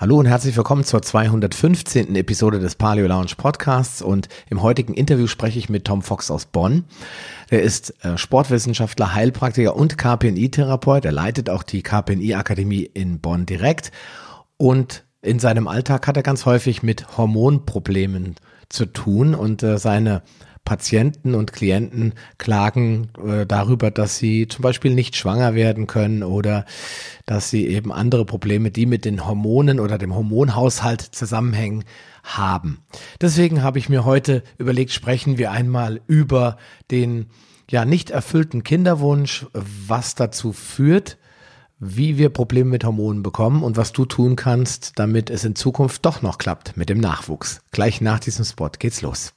Hallo und herzlich willkommen zur 215. Episode des Paleo Lounge Podcasts und im heutigen Interview spreche ich mit Tom Fox aus Bonn. Er ist äh, Sportwissenschaftler, Heilpraktiker und KPNI-Therapeut. Er leitet auch die KPNI-Akademie in Bonn direkt und in seinem Alltag hat er ganz häufig mit Hormonproblemen zu tun und äh, seine Patienten und Klienten klagen äh, darüber, dass sie zum Beispiel nicht schwanger werden können oder dass sie eben andere Probleme, die mit den Hormonen oder dem Hormonhaushalt zusammenhängen, haben. Deswegen habe ich mir heute überlegt, sprechen wir einmal über den ja nicht erfüllten Kinderwunsch, was dazu führt, wie wir Probleme mit Hormonen bekommen und was du tun kannst, damit es in Zukunft doch noch klappt mit dem Nachwuchs. Gleich nach diesem Spot geht's los.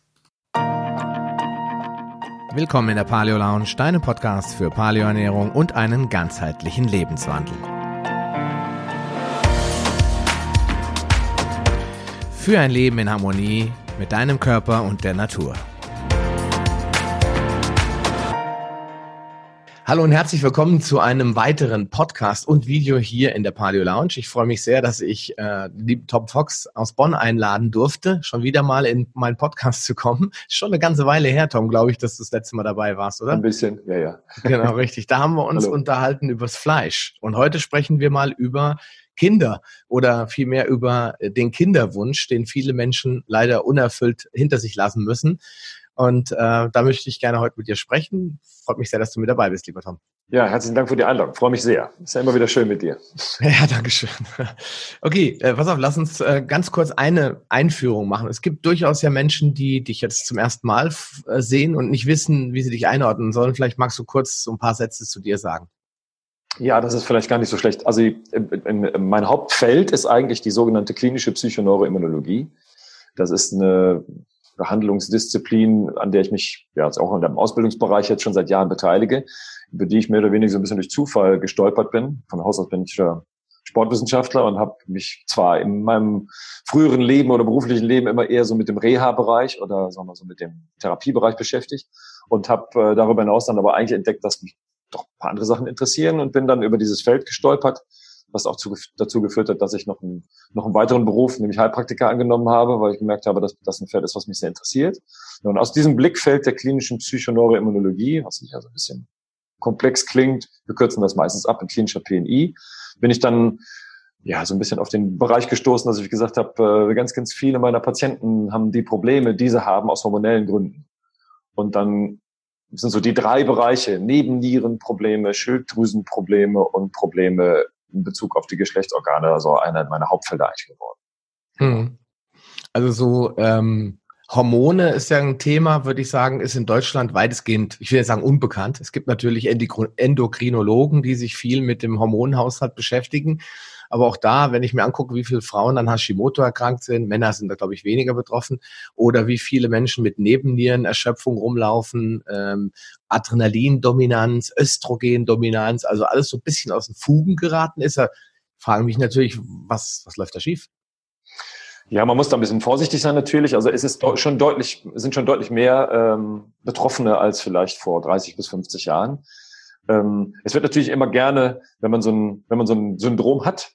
Willkommen in der Paleo Lounge, deinem Podcast für Paleoernährung und einen ganzheitlichen Lebenswandel. Für ein Leben in Harmonie mit deinem Körper und der Natur. Hallo und herzlich willkommen zu einem weiteren Podcast und Video hier in der Paleo Lounge. Ich freue mich sehr, dass ich äh, lieben Tom Fox aus Bonn einladen durfte, schon wieder mal in meinen Podcast zu kommen. Schon eine ganze Weile her, Tom, glaube ich, dass du das letzte Mal dabei warst, oder? Ein bisschen, ja, ja. Genau, richtig. Da haben wir uns Hallo. unterhalten übers Fleisch. Und heute sprechen wir mal über Kinder oder vielmehr über den Kinderwunsch, den viele Menschen leider unerfüllt hinter sich lassen müssen. Und äh, da möchte ich gerne heute mit dir sprechen. Freut mich sehr, dass du mit dabei bist, lieber Tom. Ja, herzlichen Dank für die Einladung. Freue mich sehr. Ist ja immer wieder schön mit dir. Ja, danke schön. Okay, äh, pass auf, lass uns äh, ganz kurz eine Einführung machen. Es gibt durchaus ja Menschen, die dich jetzt zum ersten Mal äh, sehen und nicht wissen, wie sie dich einordnen sollen. Vielleicht magst du kurz so ein paar Sätze zu dir sagen. Ja, das ist vielleicht gar nicht so schlecht. Also mein Hauptfeld ist eigentlich die sogenannte klinische Psychoneuroimmunologie. Das ist eine Behandlungsdisziplin, an der ich mich ja jetzt auch in dem Ausbildungsbereich jetzt schon seit Jahren beteilige, über die ich mehr oder weniger so ein bisschen durch Zufall gestolpert bin. Von Haus aus bin ich ja Sportwissenschaftler und habe mich zwar in meinem früheren Leben oder beruflichen Leben immer eher so mit dem Reha-Bereich oder sagen wir so mit dem Therapiebereich beschäftigt und habe äh, darüber hinaus dann aber eigentlich entdeckt, dass mich doch ein paar andere Sachen interessieren und bin dann über dieses Feld gestolpert was auch zu, dazu geführt hat, dass ich noch einen, noch einen weiteren Beruf, nämlich Heilpraktiker, angenommen habe, weil ich gemerkt habe, dass das ein Feld ist, was mich sehr interessiert. Und aus diesem Blickfeld der klinischen Psychoneuroimmunologie, was sich ja so ein bisschen komplex klingt, wir kürzen das meistens ab in klinischer PNI, bin ich dann ja so ein bisschen auf den Bereich gestoßen, dass ich gesagt habe, äh, ganz, ganz viele meiner Patienten haben die Probleme, diese haben aus hormonellen Gründen. Und dann sind so die drei Bereiche, Nebennierenprobleme, Schilddrüsenprobleme und Probleme in Bezug auf die Geschlechtsorgane also einer meiner Hauptfelder eigentlich geworden. Hm. Also so ähm, Hormone ist ja ein Thema, würde ich sagen, ist in Deutschland weitestgehend, ich will jetzt sagen unbekannt. Es gibt natürlich Endokrinologen, die sich viel mit dem Hormonhaushalt beschäftigen. Aber auch da, wenn ich mir angucke, wie viele Frauen an Hashimoto erkrankt sind, Männer sind da, glaube ich, weniger betroffen, oder wie viele Menschen mit Nebennierenerschöpfung rumlaufen, ähm, Adrenalindominanz, Östrogendominanz, also alles so ein bisschen aus den Fugen geraten ist, da fragen mich natürlich, was, was läuft da schief? Ja, man muss da ein bisschen vorsichtig sein natürlich. Also es ist schon deutlich, sind schon deutlich mehr ähm, Betroffene als vielleicht vor 30 bis 50 Jahren. Ähm, es wird natürlich immer gerne, wenn man so ein, wenn man so ein Syndrom hat,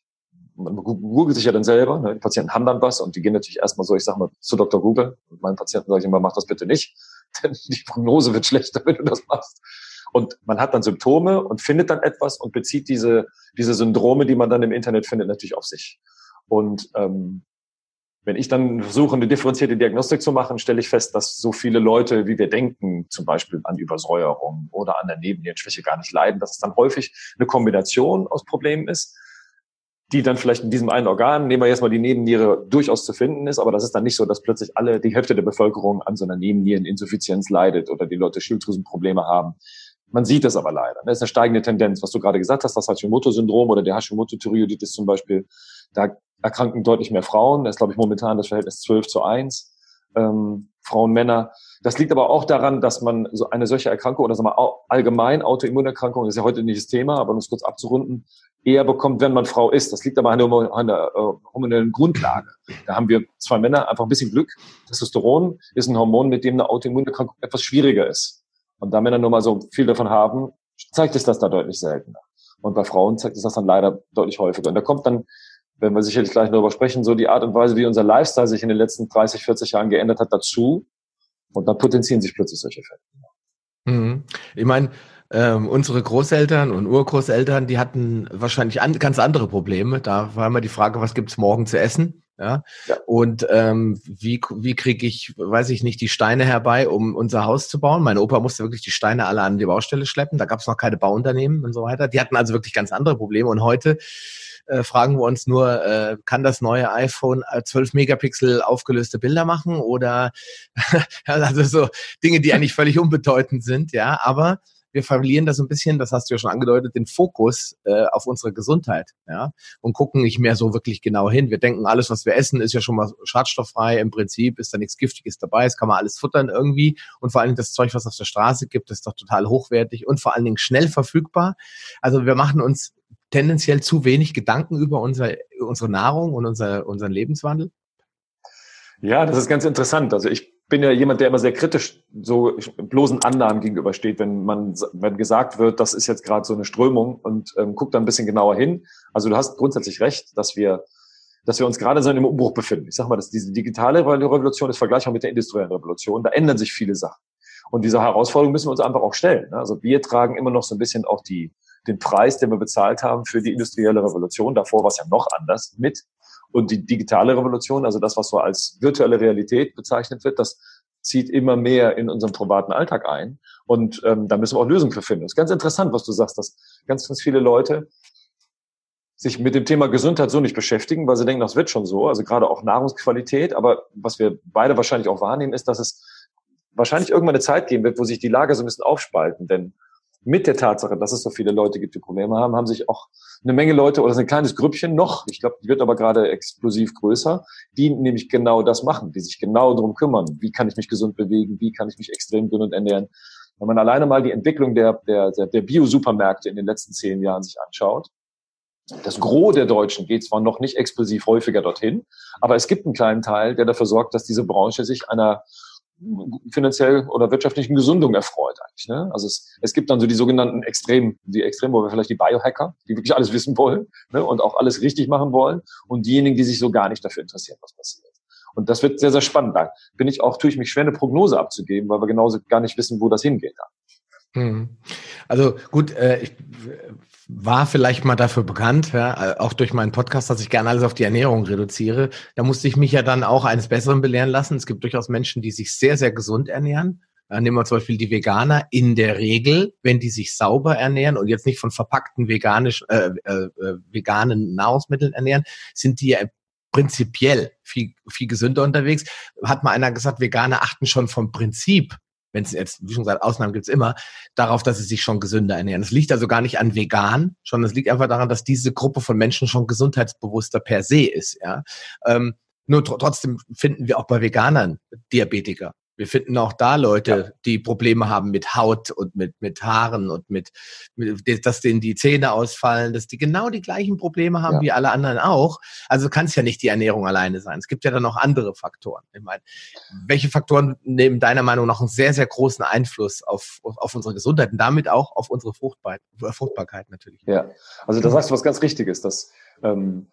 man googelt sich ja dann selber, ne? die Patienten haben dann was und die gehen natürlich erstmal so, ich sag mal, zu Dr. Google. Und meinen Patienten sage ich immer, mach das bitte nicht, denn die Prognose wird schlechter, wenn du das machst. Und man hat dann Symptome und findet dann etwas und bezieht diese, diese Syndrome, die man dann im Internet findet, natürlich auf sich. Und ähm, wenn ich dann versuche, eine differenzierte Diagnostik zu machen, stelle ich fest, dass so viele Leute, wie wir denken, zum Beispiel an Übersäuerung oder an der Nebennierenschwäche gar nicht leiden, dass es dann häufig eine Kombination aus Problemen ist, die dann vielleicht in diesem einen Organ, nehmen wir jetzt mal die Nebenniere, durchaus zu finden ist, aber das ist dann nicht so, dass plötzlich alle, die Hälfte der Bevölkerung an so einer Nebenniereninsuffizienz leidet oder die Leute Schilddrüsenprobleme haben. Man sieht das aber leider. Das ist eine steigende Tendenz, was du gerade gesagt hast, das Hashimoto-Syndrom oder der Hashimoto-Thyreoiditis zum Beispiel. Da erkranken deutlich mehr Frauen. Das ist, glaube ich, momentan das Verhältnis 12 zu 1. Ähm, Frauen, Männer. Das liegt aber auch daran, dass man so eine solche Erkrankung oder sagen wir allgemein Autoimmunerkrankung, das ist ja heute nicht das Thema, aber um es kurz abzurunden, eher bekommt, wenn man Frau ist. Das liegt aber an der, an der äh, hormonellen Grundlage. Da haben wir zwei Männer einfach ein bisschen Glück. Testosteron ist ein Hormon, mit dem eine Autoimmunerkrankung etwas schwieriger ist. Und da Männer nur mal so viel davon haben, zeigt es das da deutlich seltener. Und bei Frauen zeigt es das dann leider deutlich häufiger. Und da kommt dann wenn wir sicherlich gleich darüber sprechen, so die Art und Weise, wie unser Lifestyle sich in den letzten 30, 40 Jahren geändert hat, dazu. Und dann potenzieren sich plötzlich solche Effekte. Mhm. Ich meine, ähm, unsere Großeltern und Urgroßeltern, die hatten wahrscheinlich an, ganz andere Probleme. Da war immer die Frage, was gibt's morgen zu essen? Ja. ja. Und ähm, wie, wie kriege ich, weiß ich nicht, die Steine herbei, um unser Haus zu bauen? Mein Opa musste wirklich die Steine alle an die Baustelle schleppen. Da gab es noch keine Bauunternehmen und so weiter. Die hatten also wirklich ganz andere Probleme. Und heute äh, fragen wir uns nur, äh, kann das neue iPhone 12 äh, Megapixel aufgelöste Bilder machen oder also so Dinge, die eigentlich völlig unbedeutend sind, ja, aber wir verlieren da so ein bisschen, das hast du ja schon angedeutet, den Fokus äh, auf unsere Gesundheit, ja, und gucken nicht mehr so wirklich genau hin. Wir denken, alles, was wir essen, ist ja schon mal schadstofffrei. Im Prinzip ist da nichts Giftiges dabei. Es kann man alles futtern irgendwie. Und vor allen Dingen das Zeug, was auf der Straße gibt, ist doch total hochwertig und vor allen Dingen schnell verfügbar. Also wir machen uns tendenziell zu wenig Gedanken über unser, unsere Nahrung und unser, unseren Lebenswandel? Ja, das ist ganz interessant. Also ich bin ja jemand, der immer sehr kritisch so bloßen Annahmen gegenübersteht, wenn man, wenn gesagt wird, das ist jetzt gerade so eine Strömung und ähm, guckt da ein bisschen genauer hin. Also du hast grundsätzlich recht, dass wir, dass wir uns gerade so in einem Umbruch befinden. Ich sag mal, dass diese digitale Revolution ist vergleichbar mit der industriellen Revolution. Da ändern sich viele Sachen. Und diese Herausforderung müssen wir uns einfach auch stellen. Also wir tragen immer noch so ein bisschen auch die, den Preis, den wir bezahlt haben für die industrielle Revolution. Davor war es ja noch anders mit. Und die digitale Revolution, also das, was so als virtuelle Realität bezeichnet wird, das zieht immer mehr in unseren privaten Alltag ein. Und ähm, da müssen wir auch Lösungen für finden. Das ist ganz interessant, was du sagst, dass ganz, ganz viele Leute sich mit dem Thema Gesundheit so nicht beschäftigen, weil sie denken, das wird schon so. Also gerade auch Nahrungsqualität. Aber was wir beide wahrscheinlich auch wahrnehmen, ist, dass es wahrscheinlich irgendwann eine Zeit geben wird, wo sich die Lager so ein bisschen aufspalten. Denn mit der Tatsache, dass es so viele Leute gibt, die Probleme haben, haben sich auch eine Menge Leute oder ein kleines Grüppchen noch, ich glaube, die wird aber gerade explosiv größer, die nämlich genau das machen, die sich genau darum kümmern, wie kann ich mich gesund bewegen, wie kann ich mich extrem gesund ernähren. Wenn man alleine mal die Entwicklung der, der, der Bio-Supermärkte in den letzten zehn Jahren sich anschaut, das Gros der Deutschen geht zwar noch nicht explosiv häufiger dorthin, aber es gibt einen kleinen Teil, der dafür sorgt, dass diese Branche sich einer finanziell oder wirtschaftlichen Gesundung erfreut eigentlich. Ne? Also es, es gibt dann so die sogenannten Extrem, die Extrem, wo wir vielleicht die Biohacker, die wirklich alles wissen wollen ne? und auch alles richtig machen wollen und diejenigen, die sich so gar nicht dafür interessieren, was passiert. Und das wird sehr, sehr spannend. Da bin ich auch, tue ich mich schwer, eine Prognose abzugeben, weil wir genauso gar nicht wissen, wo das hingeht. Hm. Also gut, äh, ich war vielleicht mal dafür bekannt, ja, äh, auch durch meinen Podcast, dass ich gerne alles auf die Ernährung reduziere. Da musste ich mich ja dann auch eines Besseren belehren lassen. Es gibt durchaus Menschen, die sich sehr, sehr gesund ernähren. Äh, nehmen wir zum Beispiel die Veganer. In der Regel, wenn die sich sauber ernähren und jetzt nicht von verpackten veganisch, äh, äh, äh veganen Nahrungsmitteln ernähren, sind die ja prinzipiell viel, viel gesünder unterwegs. Hat mal einer gesagt, Veganer achten schon vom Prinzip wenn es jetzt, wie schon gesagt, Ausnahmen gibt es immer, darauf, dass sie sich schon gesünder ernähren. Es liegt also gar nicht an vegan, sondern es liegt einfach daran, dass diese Gruppe von Menschen schon gesundheitsbewusster per se ist. Ja? Ähm, nur tr trotzdem finden wir auch bei Veganern Diabetiker. Wir finden auch da Leute, ja. die Probleme haben mit Haut und mit, mit Haaren und mit, mit, dass denen die Zähne ausfallen, dass die genau die gleichen Probleme haben ja. wie alle anderen auch. Also kann es ja nicht die Ernährung alleine sein. Es gibt ja dann noch andere Faktoren. Ich meine, welche Faktoren nehmen deiner Meinung nach einen sehr, sehr großen Einfluss auf, auf unsere Gesundheit und damit auch auf unsere Fruchtbarkeit, Fruchtbarkeit natürlich? Ja, also da sagst du was ganz Richtiges, dass ähm,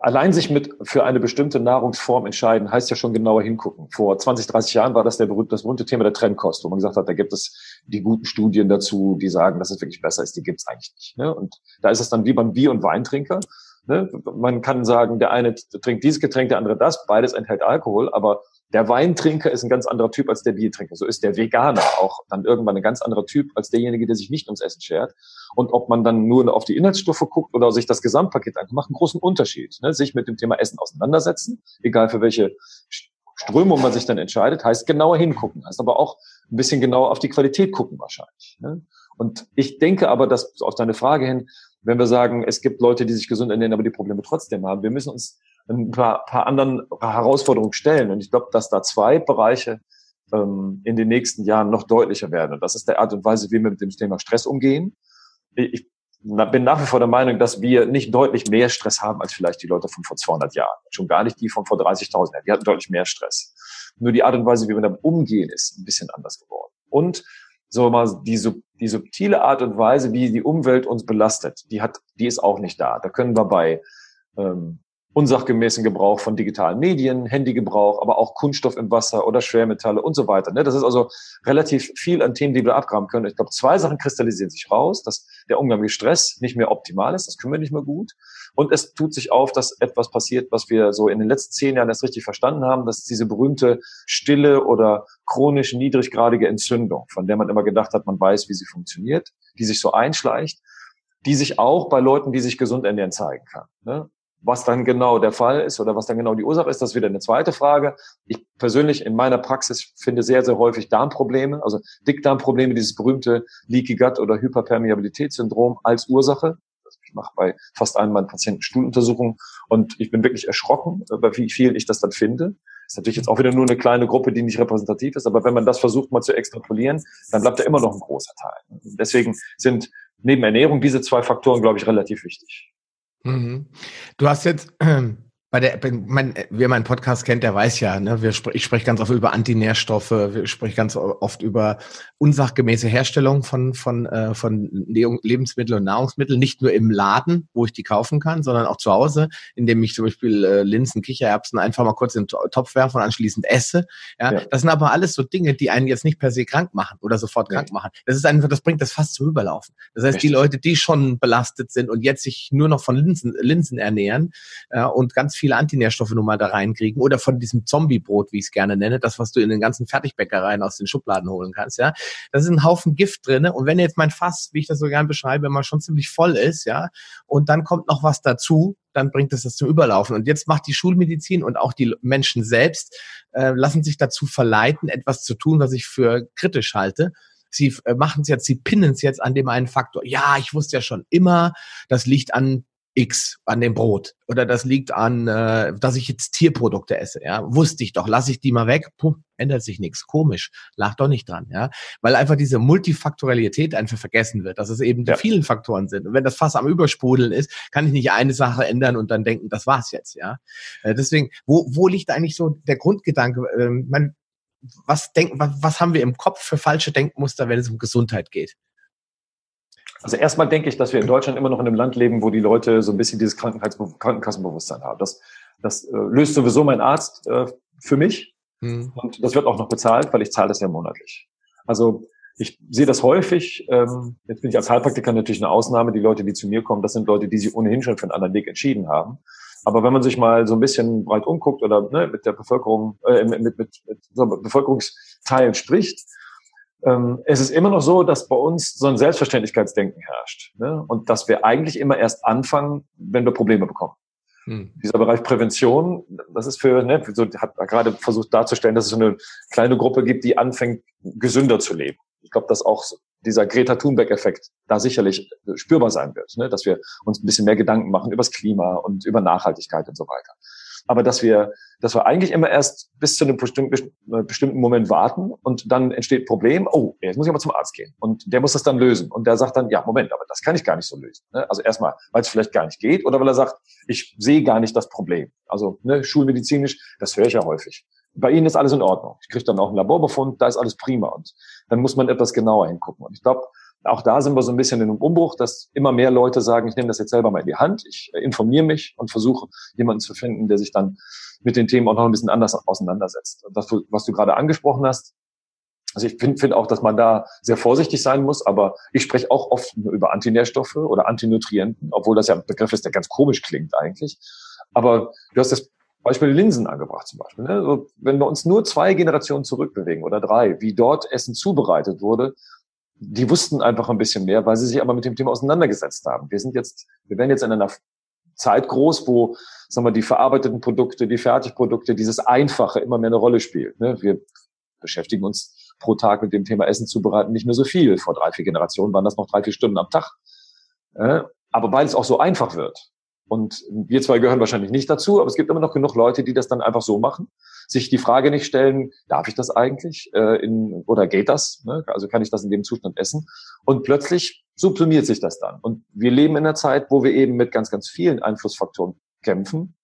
allein sich mit für eine bestimmte Nahrungsform entscheiden, heißt ja schon genauer hingucken. Vor 20, 30 Jahren war das der berühmte, das berühmte Thema der Trennkost, wo man gesagt hat, da gibt es die guten Studien dazu, die sagen, dass es wirklich besser ist. Die gibt es eigentlich nicht. Ne? Und da ist es dann wie beim Bier- und Weintrinker. Ne? Man kann sagen, der eine trinkt dieses Getränk, der andere das. Beides enthält Alkohol, aber der Weintrinker ist ein ganz anderer Typ als der Biertrinker. So ist der Veganer auch dann irgendwann ein ganz anderer Typ als derjenige, der sich nicht ums Essen schert. Und ob man dann nur auf die Inhaltsstoffe guckt oder sich das Gesamtpaket anguckt, macht einen großen Unterschied. Ne? Sich mit dem Thema Essen auseinandersetzen, egal für welche Strömung man sich dann entscheidet, heißt genauer hingucken, heißt aber auch ein bisschen genauer auf die Qualität gucken wahrscheinlich. Ne? Und ich denke aber, dass auf deine Frage hin, wenn wir sagen, es gibt Leute, die sich gesund ernähren, aber die Probleme trotzdem haben, wir müssen uns ein paar, paar anderen Herausforderungen stellen. Und ich glaube, dass da zwei Bereiche ähm, in den nächsten Jahren noch deutlicher werden. Und das ist der Art und Weise, wie wir mit dem Thema Stress umgehen. Ich bin nach wie vor der Meinung, dass wir nicht deutlich mehr Stress haben als vielleicht die Leute von vor 200 Jahren. Schon gar nicht die von vor 30.000 Jahren. Die hatten deutlich mehr Stress. Nur die Art und Weise, wie wir damit umgehen, ist ein bisschen anders geworden. Und so mal die, die subtile Art und Weise, wie die Umwelt uns belastet, die hat, die ist auch nicht da. Da können wir bei ähm, unsachgemäßen Gebrauch von digitalen Medien, Handygebrauch, aber auch Kunststoff im Wasser oder Schwermetalle und so weiter. Ne? Das ist also relativ viel an Themen, die wir abgraben können. Ich glaube, zwei Sachen kristallisieren sich raus, dass der Umgang mit Stress nicht mehr optimal ist, das können wir nicht mehr gut. Und es tut sich auf, dass etwas passiert, was wir so in den letzten zehn Jahren erst richtig verstanden haben, das ist diese berühmte stille oder chronisch niedriggradige Entzündung, von der man immer gedacht hat, man weiß, wie sie funktioniert, die sich so einschleicht die sich auch bei Leuten, die sich gesund ernähren, zeigen kann. Ne? Was dann genau der Fall ist oder was dann genau die Ursache ist, das ist wieder eine zweite Frage. Ich persönlich in meiner Praxis finde sehr, sehr häufig Darmprobleme, also Dickdarmprobleme, dieses berühmte Leaky Gut oder Hyperpermeabilitätssyndrom als Ursache. Mache bei fast allen meinen Patienten Stuhluntersuchungen und ich bin wirklich erschrocken, bei wie viel ich das dann finde. Ist natürlich jetzt auch wieder nur eine kleine Gruppe, die nicht repräsentativ ist, aber wenn man das versucht mal zu extrapolieren, dann bleibt da immer noch ein großer Teil. Deswegen sind neben Ernährung diese zwei Faktoren, glaube ich, relativ wichtig. Mhm. Du hast jetzt ähm, bei der, mein, wer meinen Podcast kennt, der weiß ja, ne, wir, ich spreche ganz oft über Antinährstoffe, ich spreche ganz oft über unsachgemäße Herstellung von, von, äh, von Lebensmitteln und Nahrungsmitteln, nicht nur im Laden, wo ich die kaufen kann, sondern auch zu Hause, indem ich zum Beispiel äh, Linsen, Kichererbsen einfach mal kurz in den Topf werfe und anschließend esse. Ja, ja. Das sind aber alles so Dinge, die einen jetzt nicht per se krank machen oder sofort krank ja. machen. Das ist einfach, das bringt das fast zum Überlaufen. Das heißt, Richtig. die Leute, die schon belastet sind und jetzt sich nur noch von Linsen, Linsen ernähren äh, und ganz viele Antinährstoffe nun mal da reinkriegen oder von diesem Zombiebrot, wie ich es gerne nenne, das, was du in den ganzen Fertigbäckereien aus den Schubladen holen kannst, ja. Da ist ein Haufen Gift drinne und wenn jetzt mein Fass, wie ich das so gerne beschreibe, mal schon ziemlich voll ist, ja, und dann kommt noch was dazu, dann bringt es das zum Überlaufen. Und jetzt macht die Schulmedizin und auch die Menschen selbst äh, lassen sich dazu verleiten, etwas zu tun, was ich für kritisch halte sie äh, machen es jetzt, sie pinnen es jetzt an dem einen Faktor. Ja, ich wusste ja schon immer, das liegt an X an dem Brot oder das liegt an, äh, dass ich jetzt Tierprodukte esse. Ja, wusste ich doch, lasse ich die mal weg, puh, ändert sich nichts. Komisch, lag doch nicht dran. Ja, weil einfach diese Multifaktorialität einfach vergessen wird, dass es eben ja. die vielen Faktoren sind. Und wenn das Fass am Übersprudeln ist, kann ich nicht eine Sache ändern und dann denken, das war's jetzt. Ja, äh, deswegen, wo wo liegt eigentlich so der Grundgedanke? Äh, man, was denken, was, was haben wir im Kopf für falsche Denkmuster, wenn es um Gesundheit geht? Also erstmal denke ich, dass wir in Deutschland immer noch in einem Land leben, wo die Leute so ein bisschen dieses Krankenkassenbewusstsein haben. Das, das äh, löst sowieso mein Arzt äh, für mich hm. und das wird auch noch bezahlt, weil ich zahle das ja monatlich. Also ich sehe das häufig. Ähm, jetzt bin ich als Heilpraktiker natürlich eine Ausnahme. Die Leute, die zu mir kommen, das sind Leute, die sich ohnehin schon für einen anderen Weg entschieden haben. Aber wenn man sich mal so ein bisschen breit umguckt oder ne, mit der Bevölkerung, äh, mit, mit, mit, mit so Bevölkerungsteilen spricht, es ist immer noch so, dass bei uns so ein Selbstverständlichkeitsdenken herrscht. Ne? Und dass wir eigentlich immer erst anfangen, wenn wir Probleme bekommen. Hm. Dieser Bereich Prävention, das ist für, ne, so hat gerade versucht darzustellen, dass es so eine kleine Gruppe gibt, die anfängt, gesünder zu leben. Ich glaube, dass auch dieser Greta Thunberg-Effekt da sicherlich spürbar sein wird, ne? dass wir uns ein bisschen mehr Gedanken machen über das Klima und über Nachhaltigkeit und so weiter aber dass wir, dass wir eigentlich immer erst bis zu einem bestimmten, äh, bestimmten Moment warten und dann entsteht Problem, oh, jetzt muss ich aber zum Arzt gehen und der muss das dann lösen und der sagt dann, ja, Moment, aber das kann ich gar nicht so lösen. Ne? Also erstmal, weil es vielleicht gar nicht geht oder weil er sagt, ich sehe gar nicht das Problem. Also ne, schulmedizinisch, das höre ich ja häufig. Bei Ihnen ist alles in Ordnung. Ich kriege dann auch einen Laborbefund, da ist alles prima und dann muss man etwas genauer hingucken. Und ich glaube, auch da sind wir so ein bisschen in einem Umbruch, dass immer mehr Leute sagen, ich nehme das jetzt selber mal in die Hand, ich äh, informiere mich und versuche jemanden zu finden, der sich dann mit den Themen auch noch ein bisschen anders auseinandersetzt. Und das, was du gerade angesprochen hast, also ich finde find auch, dass man da sehr vorsichtig sein muss, aber ich spreche auch oft über Antinährstoffe oder Antinutrienten, obwohl das ja ein Begriff ist, der ganz komisch klingt eigentlich. Aber du hast das Beispiel Linsen angebracht zum Beispiel. Ne? Also wenn wir uns nur zwei Generationen zurückbewegen oder drei, wie dort Essen zubereitet wurde, die wussten einfach ein bisschen mehr, weil sie sich aber mit dem Thema auseinandergesetzt haben. Wir sind jetzt, wir werden jetzt in einer Zeit groß, wo, sagen wir, die verarbeiteten Produkte, die Fertigprodukte, dieses Einfache immer mehr eine Rolle spielt. Ne? Wir beschäftigen uns pro Tag mit dem Thema Essen zubereiten nicht mehr so viel. Vor drei, vier Generationen waren das noch drei, vier Stunden am Tag. Aber weil es auch so einfach wird, und wir zwei gehören wahrscheinlich nicht dazu, aber es gibt immer noch genug Leute, die das dann einfach so machen, sich die Frage nicht stellen, darf ich das eigentlich äh, in, oder geht das? Ne? Also kann ich das in dem Zustand essen? Und plötzlich subsumiert sich das dann. Und wir leben in einer Zeit, wo wir eben mit ganz, ganz vielen Einflussfaktoren kämpfen,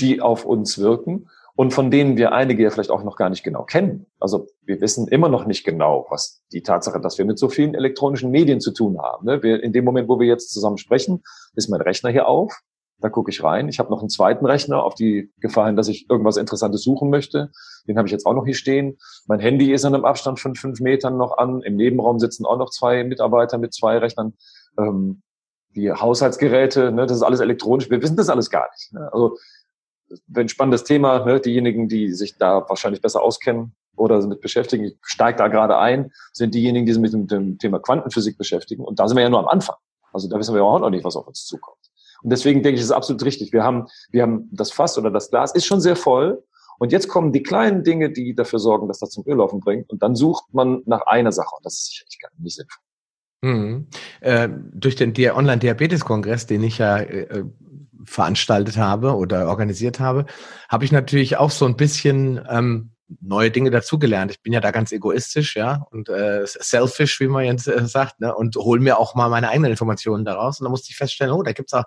die auf uns wirken und von denen wir einige ja vielleicht auch noch gar nicht genau kennen. Also wir wissen immer noch nicht genau, was die Tatsache, dass wir mit so vielen elektronischen Medien zu tun haben. Ne? Wir, in dem Moment, wo wir jetzt zusammen sprechen, ist mein Rechner hier auf. Da gucke ich rein. Ich habe noch einen zweiten Rechner auf die Gefahr hin, dass ich irgendwas Interessantes suchen möchte. Den habe ich jetzt auch noch hier stehen. Mein Handy ist an einem Abstand von fünf Metern noch an. Im Nebenraum sitzen auch noch zwei Mitarbeiter mit zwei Rechnern. Ähm, die Haushaltsgeräte, ne, das ist alles elektronisch. Wir wissen das alles gar nicht. Ne? Also ein spannendes Thema. Ne? Diejenigen, die sich da wahrscheinlich besser auskennen oder damit beschäftigen, ich steige da gerade ein, sind diejenigen, die sich mit dem, dem Thema Quantenphysik beschäftigen. Und da sind wir ja nur am Anfang. Also da wissen wir auch noch nicht, was auf uns zukommt. Und deswegen denke ich, es ist absolut richtig. Wir haben, wir haben das Fass oder das Glas ist schon sehr voll. Und jetzt kommen die kleinen Dinge, die dafür sorgen, dass das zum Öllaufen bringt. Und dann sucht man nach einer Sache. Und das ist sicherlich gar nicht sinnvoll. Mhm. Äh, durch den Online-Diabetes-Kongress, den ich ja äh, veranstaltet habe oder organisiert habe, habe ich natürlich auch so ein bisschen ähm, neue Dinge dazugelernt. Ich bin ja da ganz egoistisch, ja, und äh, selfish, wie man jetzt äh, sagt, ne, und hole mir auch mal meine eigenen Informationen daraus. Und da musste ich feststellen, oh, da gibt's auch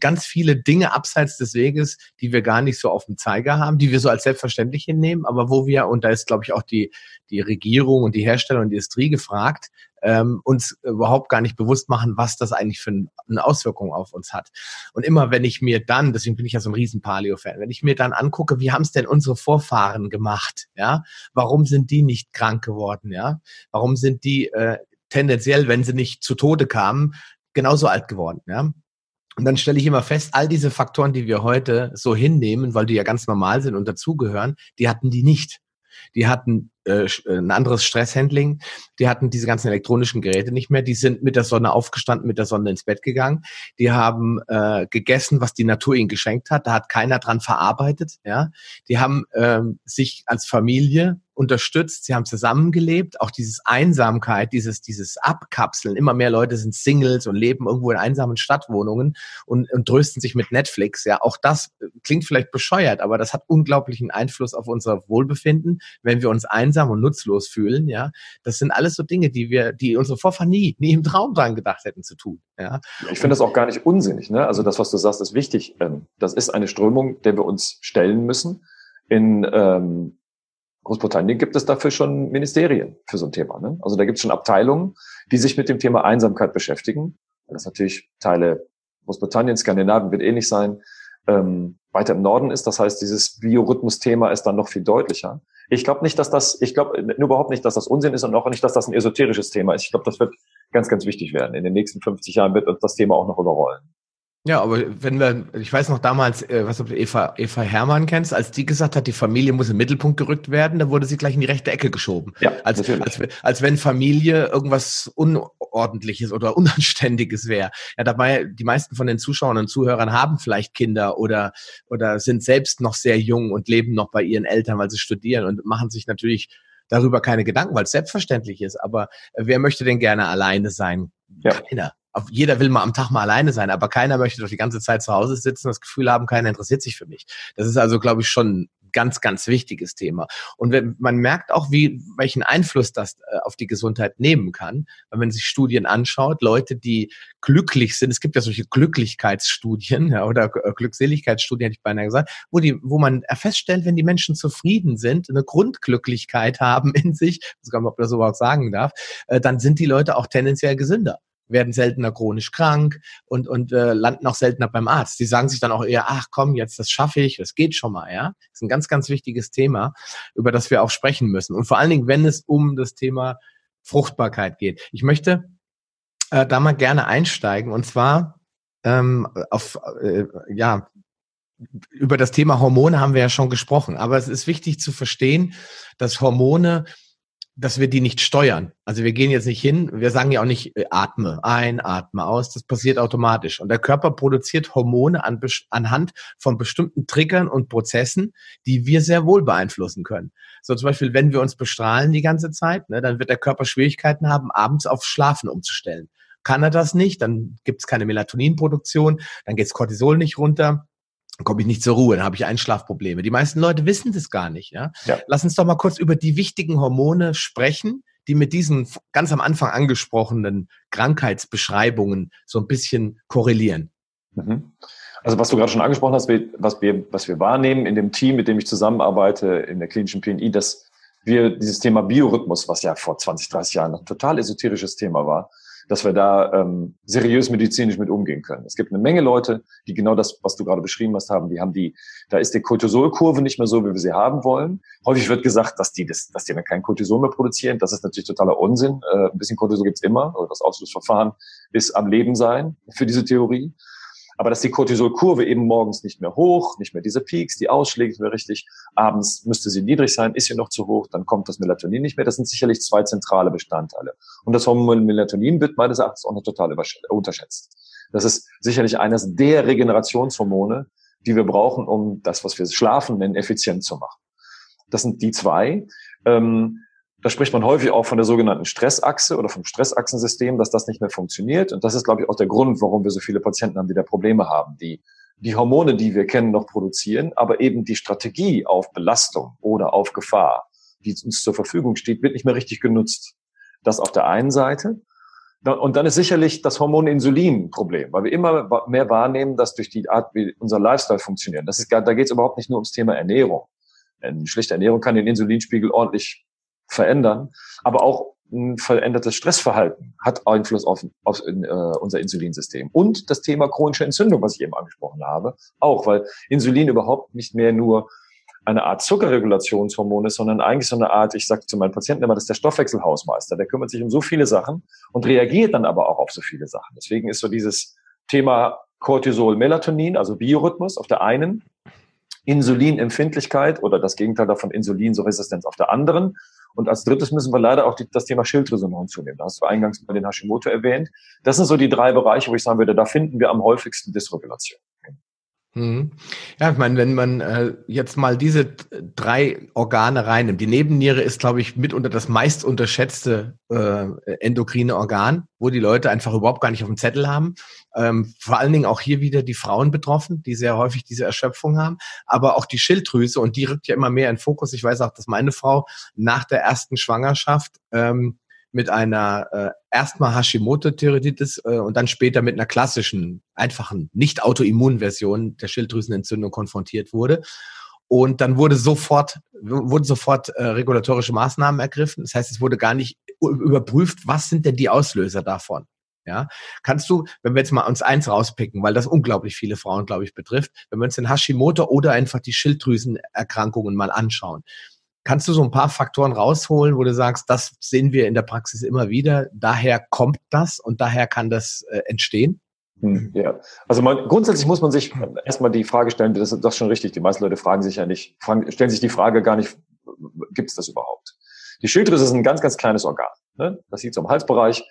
ganz viele Dinge abseits des Weges, die wir gar nicht so auf dem Zeiger haben, die wir so als selbstverständlich hinnehmen, aber wo wir, und da ist, glaube ich, auch die, die Regierung und die Hersteller und die Industrie gefragt, ähm, uns überhaupt gar nicht bewusst machen, was das eigentlich für eine Auswirkung auf uns hat. Und immer wenn ich mir dann, deswegen bin ich ja so ein riesen Paleo-Fan, wenn ich mir dann angucke, wie haben es denn unsere Vorfahren gemacht, ja, warum sind die nicht krank geworden, ja, warum sind die äh, tendenziell, wenn sie nicht zu Tode kamen, genauso alt geworden, ja. Und dann stelle ich immer fest, all diese Faktoren, die wir heute so hinnehmen, weil die ja ganz normal sind und dazugehören, die hatten die nicht. Die hatten äh, äh, ein anderes Stresshandling. Die hatten diese ganzen elektronischen Geräte nicht mehr. Die sind mit der Sonne aufgestanden, mit der Sonne ins Bett gegangen. Die haben äh, gegessen, was die Natur ihnen geschenkt hat. Da hat keiner dran verarbeitet. Ja, die haben ähm, sich als Familie unterstützt, sie haben zusammengelebt, auch dieses Einsamkeit, dieses, dieses Abkapseln. Immer mehr Leute sind Singles und leben irgendwo in einsamen Stadtwohnungen und, und trösten sich mit Netflix. Ja, auch das klingt vielleicht bescheuert, aber das hat unglaublichen Einfluss auf unser Wohlbefinden, wenn wir uns einsam und nutzlos fühlen. Ja, das sind alles so Dinge, die wir, die unsere Vorfahren nie, nie im Traum dran gedacht hätten zu tun. Ja. Ich finde das auch gar nicht unsinnig. Ne? Also das, was du sagst, ist wichtig. Ähm, das ist eine Strömung, der wir uns stellen müssen. In ähm, Großbritannien gibt es dafür schon Ministerien für so ein Thema. Ne? Also da gibt es schon Abteilungen, die sich mit dem Thema Einsamkeit beschäftigen. Das natürlich Teile Großbritannien, Skandinavien wird ähnlich sein, ähm, weiter im Norden ist. Das heißt, dieses Biorhythmus-Thema ist dann noch viel deutlicher. Ich glaube nicht, dass das, ich glaube überhaupt nicht, dass das Unsinn ist und auch nicht, dass das ein esoterisches Thema ist. Ich glaube, das wird ganz, ganz wichtig werden. In den nächsten 50 Jahren wird uns das Thema auch noch überrollen. Ja, aber wenn wir, ich weiß noch damals, äh, was ob du Eva, Eva Hermann kennst, als die gesagt hat, die Familie muss im Mittelpunkt gerückt werden, da wurde sie gleich in die rechte Ecke geschoben. Ja, als, als, als wenn Familie irgendwas Unordentliches oder Unanständiges wäre. Ja, dabei, die meisten von den Zuschauern und Zuhörern haben vielleicht Kinder oder, oder sind selbst noch sehr jung und leben noch bei ihren Eltern, weil sie studieren und machen sich natürlich darüber keine Gedanken, weil es selbstverständlich ist. Aber wer möchte denn gerne alleine sein? Ja. Keiner jeder will mal am Tag mal alleine sein, aber keiner möchte doch die ganze Zeit zu Hause sitzen, das Gefühl haben, keiner interessiert sich für mich. Das ist also, glaube ich, schon ganz, ganz wichtiges Thema. Und wenn, man merkt auch, wie, welchen Einfluss das äh, auf die Gesundheit nehmen kann. Wenn man sich Studien anschaut, Leute, die glücklich sind, es gibt ja solche Glücklichkeitsstudien ja, oder äh, Glückseligkeitsstudien, hätte ich beinahe gesagt, wo, die, wo man feststellt, wenn die Menschen zufrieden sind, eine Grundglücklichkeit haben in sich, ich weiß gar nicht, ob man das überhaupt sagen darf, äh, dann sind die Leute auch tendenziell gesünder werden seltener chronisch krank und, und äh, landen auch seltener beim Arzt. Die sagen sich dann auch eher, ach komm, jetzt das schaffe ich, das geht schon mal, ja. Das ist ein ganz, ganz wichtiges Thema, über das wir auch sprechen müssen. Und vor allen Dingen, wenn es um das Thema Fruchtbarkeit geht. Ich möchte äh, da mal gerne einsteigen und zwar ähm, auf, äh, ja, über das Thema Hormone haben wir ja schon gesprochen, aber es ist wichtig zu verstehen, dass Hormone dass wir die nicht steuern. Also wir gehen jetzt nicht hin, wir sagen ja auch nicht, äh, atme ein, atme aus, das passiert automatisch. Und der Körper produziert Hormone an, anhand von bestimmten Triggern und Prozessen, die wir sehr wohl beeinflussen können. So zum Beispiel, wenn wir uns bestrahlen die ganze Zeit, ne, dann wird der Körper Schwierigkeiten haben, abends auf Schlafen umzustellen. Kann er das nicht, dann gibt es keine Melatoninproduktion, dann geht Cortisol nicht runter, komme ich nicht zur Ruhe, dann habe ich Einschlafprobleme. Die meisten Leute wissen das gar nicht. Ja? ja? Lass uns doch mal kurz über die wichtigen Hormone sprechen, die mit diesen ganz am Anfang angesprochenen Krankheitsbeschreibungen so ein bisschen korrelieren. Mhm. Also was du gerade schon angesprochen hast, was wir, was wir wahrnehmen in dem Team, mit dem ich zusammenarbeite, in der klinischen PNI, dass wir dieses Thema Biorhythmus, was ja vor 20, 30 Jahren ein total esoterisches Thema war, dass wir da ähm, seriös medizinisch mit umgehen können. Es gibt eine Menge Leute, die genau das, was du gerade beschrieben hast, haben. Die haben die, da ist die Cortisolkurve nicht mehr so, wie wir sie haben wollen. Häufig wird gesagt, dass die, das, dass die dann kein Cortisol mehr produzieren. Das ist natürlich totaler Unsinn. Äh, ein bisschen Cortisol gibt's immer. Oder das Ausschlussverfahren ist am Leben sein für diese Theorie. Aber dass die Cortisolkurve eben morgens nicht mehr hoch, nicht mehr diese Peaks, die Ausschläge nicht mehr richtig, abends müsste sie niedrig sein, ist sie noch zu hoch, dann kommt das Melatonin nicht mehr. Das sind sicherlich zwei zentrale Bestandteile. Und das Hormon Melatonin wird meines Erachtens auch noch total unterschätzt. Das ist sicherlich eines der Regenerationshormone, die wir brauchen, um das, was wir Schlafen nennen, effizient zu machen. Das sind die zwei. Ähm, da spricht man häufig auch von der sogenannten Stressachse oder vom Stressachsensystem, dass das nicht mehr funktioniert. Und das ist, glaube ich, auch der Grund, warum wir so viele Patienten haben, die da Probleme haben, die die Hormone, die wir kennen, noch produzieren, aber eben die Strategie auf Belastung oder auf Gefahr, die uns zur Verfügung steht, wird nicht mehr richtig genutzt. Das auf der einen Seite. Und dann ist sicherlich das Hormon Insulin ein Problem, weil wir immer mehr wahrnehmen, dass durch die Art, wie unser Lifestyle funktioniert, das ist, da geht es überhaupt nicht nur ums Thema Ernährung. Eine schlechte Ernährung kann den Insulinspiegel ordentlich verändern, aber auch ein verändertes Stressverhalten hat Einfluss auf, auf in, äh, unser Insulinsystem. Und das Thema chronische Entzündung, was ich eben angesprochen habe, auch, weil Insulin überhaupt nicht mehr nur eine Art Zuckerregulationshormon ist, sondern eigentlich so eine Art, ich sage zu meinen Patienten immer, das ist der Stoffwechselhausmeister. Der kümmert sich um so viele Sachen und reagiert dann aber auch auf so viele Sachen. Deswegen ist so dieses Thema Cortisol, Melatonin, also Biorhythmus auf der einen, Insulinempfindlichkeit oder das Gegenteil davon Insulinresistenz auf der anderen und als drittes müssen wir leider auch die, das Thema Schilddrüse noch hinzunehmen. Da hast du eingangs mal den Hashimoto erwähnt. Das sind so die drei Bereiche, wo ich sagen würde, da finden wir am häufigsten Dysregulation. Mhm. Ja, ich meine, wenn man äh, jetzt mal diese drei Organe reinnimmt, die Nebenniere ist, glaube ich, mitunter das meist unterschätzte äh, endokrine Organ, wo die Leute einfach überhaupt gar nicht auf dem Zettel haben. Ähm, vor allen Dingen auch hier wieder die Frauen betroffen, die sehr häufig diese Erschöpfung haben, aber auch die Schilddrüse und die rückt ja immer mehr in Fokus. Ich weiß auch, dass meine Frau nach der ersten Schwangerschaft ähm, mit einer äh, erstmal Hashimoto-Thyreoiditis äh, und dann später mit einer klassischen, einfachen, nicht Autoimmun-Version der Schilddrüsenentzündung konfrontiert wurde. Und dann wurde sofort, wurden sofort äh, regulatorische Maßnahmen ergriffen. Das heißt, es wurde gar nicht überprüft, was sind denn die Auslöser davon. Ja, kannst du, wenn wir jetzt mal uns eins rauspicken, weil das unglaublich viele Frauen, glaube ich, betrifft, wenn wir uns den Hashimoto oder einfach die Schilddrüsenerkrankungen mal anschauen, Kannst du so ein paar Faktoren rausholen, wo du sagst, das sehen wir in der Praxis immer wieder, daher kommt das und daher kann das äh, entstehen? Hm, ja, also man, grundsätzlich muss man sich erstmal die Frage stellen, das ist schon richtig. Die meisten Leute fragen sich ja nicht, fragen, stellen sich die Frage gar nicht, gibt es das überhaupt? Die Schilddrüse ist ein ganz, ganz kleines Organ. Ne? Das sieht so im Halsbereich.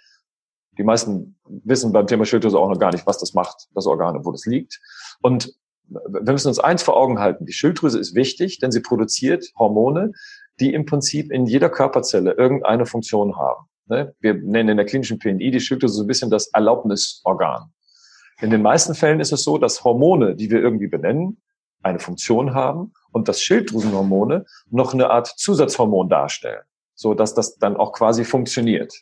Die meisten wissen beim Thema Schilddrüse auch noch gar nicht, was das macht, das Organ, wo das liegt. Und wir müssen uns eins vor Augen halten. Die Schilddrüse ist wichtig, denn sie produziert Hormone, die im Prinzip in jeder Körperzelle irgendeine Funktion haben. Ne? Wir nennen in der klinischen PNI die Schilddrüse so ein bisschen das Erlaubnisorgan. In den meisten Fällen ist es so, dass Hormone, die wir irgendwie benennen, eine Funktion haben und dass Schilddrüsenhormone noch eine Art Zusatzhormon darstellen, so dass das dann auch quasi funktioniert.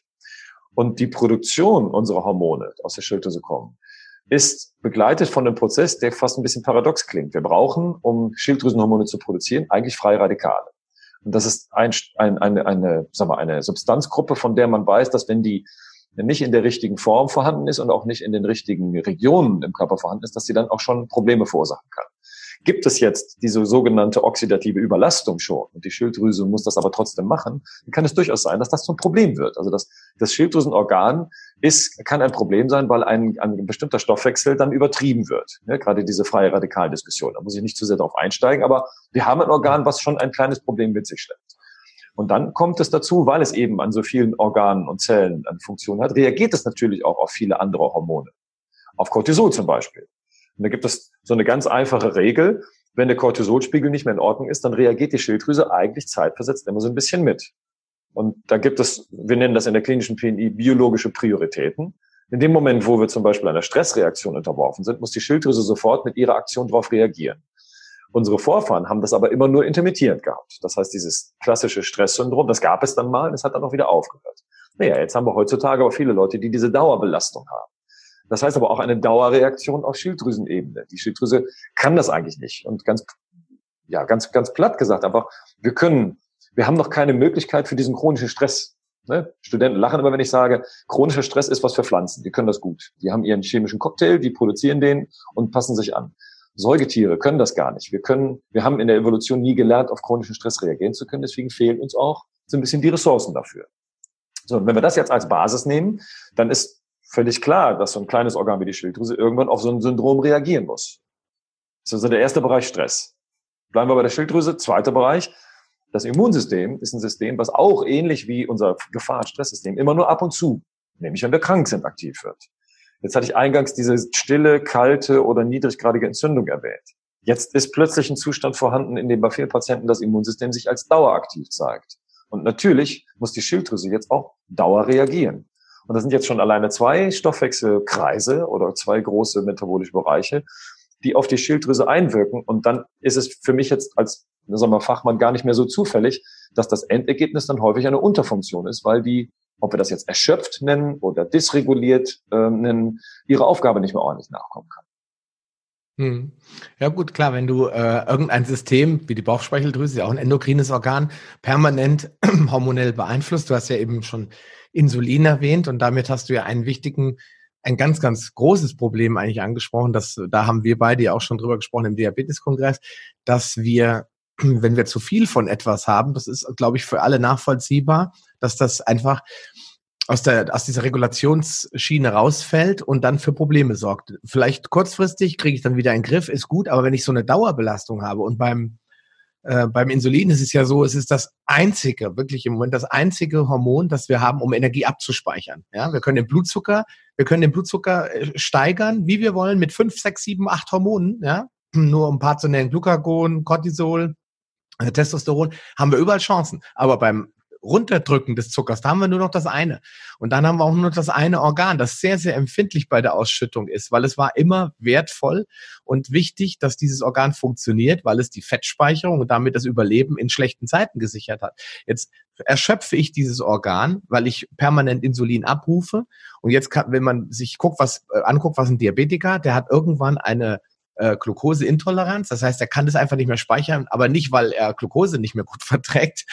Und die Produktion unserer Hormone aus der Schilddrüse kommen, ist begleitet von einem Prozess, der fast ein bisschen paradox klingt. Wir brauchen, um Schilddrüsenhormone zu produzieren, eigentlich freie Radikale. Und das ist ein, ein, eine, eine, sagen wir, eine Substanzgruppe, von der man weiß, dass wenn die nicht in der richtigen Form vorhanden ist und auch nicht in den richtigen Regionen im Körper vorhanden ist, dass sie dann auch schon Probleme verursachen kann. Gibt es jetzt diese sogenannte oxidative Überlastung schon und die Schilddrüse muss das aber trotzdem machen, dann kann es durchaus sein, dass das zum Problem wird. Also das, das Schilddrüsenorgan ist, kann ein Problem sein, weil ein, ein bestimmter Stoffwechsel dann übertrieben wird. Ja, gerade diese freie Radikaldiskussion. Da muss ich nicht zu sehr darauf einsteigen, aber wir haben ein Organ, was schon ein kleines Problem mit sich schleppt. Und dann kommt es dazu, weil es eben an so vielen Organen und Zellen eine Funktion hat, reagiert es natürlich auch auf viele andere Hormone. Auf Cortisol zum Beispiel. Und da gibt es so eine ganz einfache Regel. Wenn der Cortisolspiegel nicht mehr in Ordnung ist, dann reagiert die Schilddrüse eigentlich zeitversetzt immer so ein bisschen mit. Und da gibt es, wir nennen das in der klinischen PNI biologische Prioritäten. In dem Moment, wo wir zum Beispiel einer Stressreaktion unterworfen sind, muss die Schilddrüse sofort mit ihrer Aktion darauf reagieren. Unsere Vorfahren haben das aber immer nur intermittierend gehabt. Das heißt, dieses klassische Stresssyndrom, das gab es dann mal und es hat dann auch wieder aufgehört. Naja, jetzt haben wir heutzutage aber viele Leute, die diese Dauerbelastung haben. Das heißt aber auch eine Dauerreaktion auf Schilddrüsenebene. Die Schilddrüse kann das eigentlich nicht. Und ganz, ja, ganz, ganz platt gesagt, einfach, wir können, wir haben noch keine Möglichkeit für diesen chronischen Stress Ne? Studenten lachen immer, wenn ich sage, chronischer Stress ist was für Pflanzen. Die können das gut. Die haben ihren chemischen Cocktail, die produzieren den und passen sich an. Säugetiere können das gar nicht. Wir können, wir haben in der Evolution nie gelernt, auf chronischen Stress reagieren zu können. Deswegen fehlen uns auch so ein bisschen die Ressourcen dafür. So, und wenn wir das jetzt als Basis nehmen, dann ist völlig klar, dass so ein kleines Organ wie die Schilddrüse irgendwann auf so ein Syndrom reagieren muss. Das ist also der erste Bereich Stress. Bleiben wir bei der Schilddrüse. Zweiter Bereich. Das Immunsystem ist ein System, was auch ähnlich wie unser Gefahr-Stresssystem immer nur ab und zu, nämlich wenn wir krank sind, aktiv wird. Jetzt hatte ich eingangs diese stille, kalte oder niedriggradige Entzündung erwähnt. Jetzt ist plötzlich ein Zustand vorhanden, in dem bei vielen Patienten das Immunsystem sich als daueraktiv zeigt. Und natürlich muss die Schilddrüse jetzt auch Dauer reagieren. Und das sind jetzt schon alleine zwei Stoffwechselkreise oder zwei große metabolische Bereiche, die auf die Schilddrüse einwirken. Und dann ist es für mich jetzt als sagen wir, Fachmann gar nicht mehr so zufällig, dass das Endergebnis dann häufig eine Unterfunktion ist, weil die, ob wir das jetzt erschöpft nennen oder dysreguliert äh, nennen, ihre Aufgabe nicht mehr ordentlich nachkommen kann. Hm. Ja gut, klar, wenn du äh, irgendein System wie die Bauchspeicheldrüse, ja auch ein endokrines Organ, permanent hormonell beeinflusst, du hast ja eben schon Insulin erwähnt und damit hast du ja einen wichtigen, ein ganz, ganz großes Problem eigentlich angesprochen, dass da haben wir beide ja auch schon drüber gesprochen im Diabeteskongress, dass wir, wenn wir zu viel von etwas haben, das ist, glaube ich, für alle nachvollziehbar, dass das einfach aus, der, aus dieser Regulationsschiene rausfällt und dann für Probleme sorgt. Vielleicht kurzfristig kriege ich dann wieder einen Griff, ist gut, aber wenn ich so eine Dauerbelastung habe und beim, äh, beim Insulin ist es ja so, es ist das einzige, wirklich im Moment das einzige Hormon, das wir haben, um Energie abzuspeichern. Ja, wir können den Blutzucker, wir können den Blutzucker äh, steigern, wie wir wollen, mit fünf, sechs, sieben, acht Hormonen, ja, nur um ein paar zu nennen, Glucagon, Cortisol, äh, Testosteron, haben wir überall Chancen. Aber beim Runterdrücken des Zuckers, da haben wir nur noch das eine. Und dann haben wir auch nur noch das eine Organ, das sehr, sehr empfindlich bei der Ausschüttung ist, weil es war immer wertvoll und wichtig, dass dieses Organ funktioniert, weil es die Fettspeicherung und damit das Überleben in schlechten Zeiten gesichert hat. Jetzt erschöpfe ich dieses Organ, weil ich permanent Insulin abrufe. Und jetzt kann, wenn man sich guckt, was äh, anguckt, was ein Diabetiker, der hat irgendwann eine äh, Glukoseintoleranz. Das heißt, er kann das einfach nicht mehr speichern, aber nicht, weil er Glukose nicht mehr gut verträgt,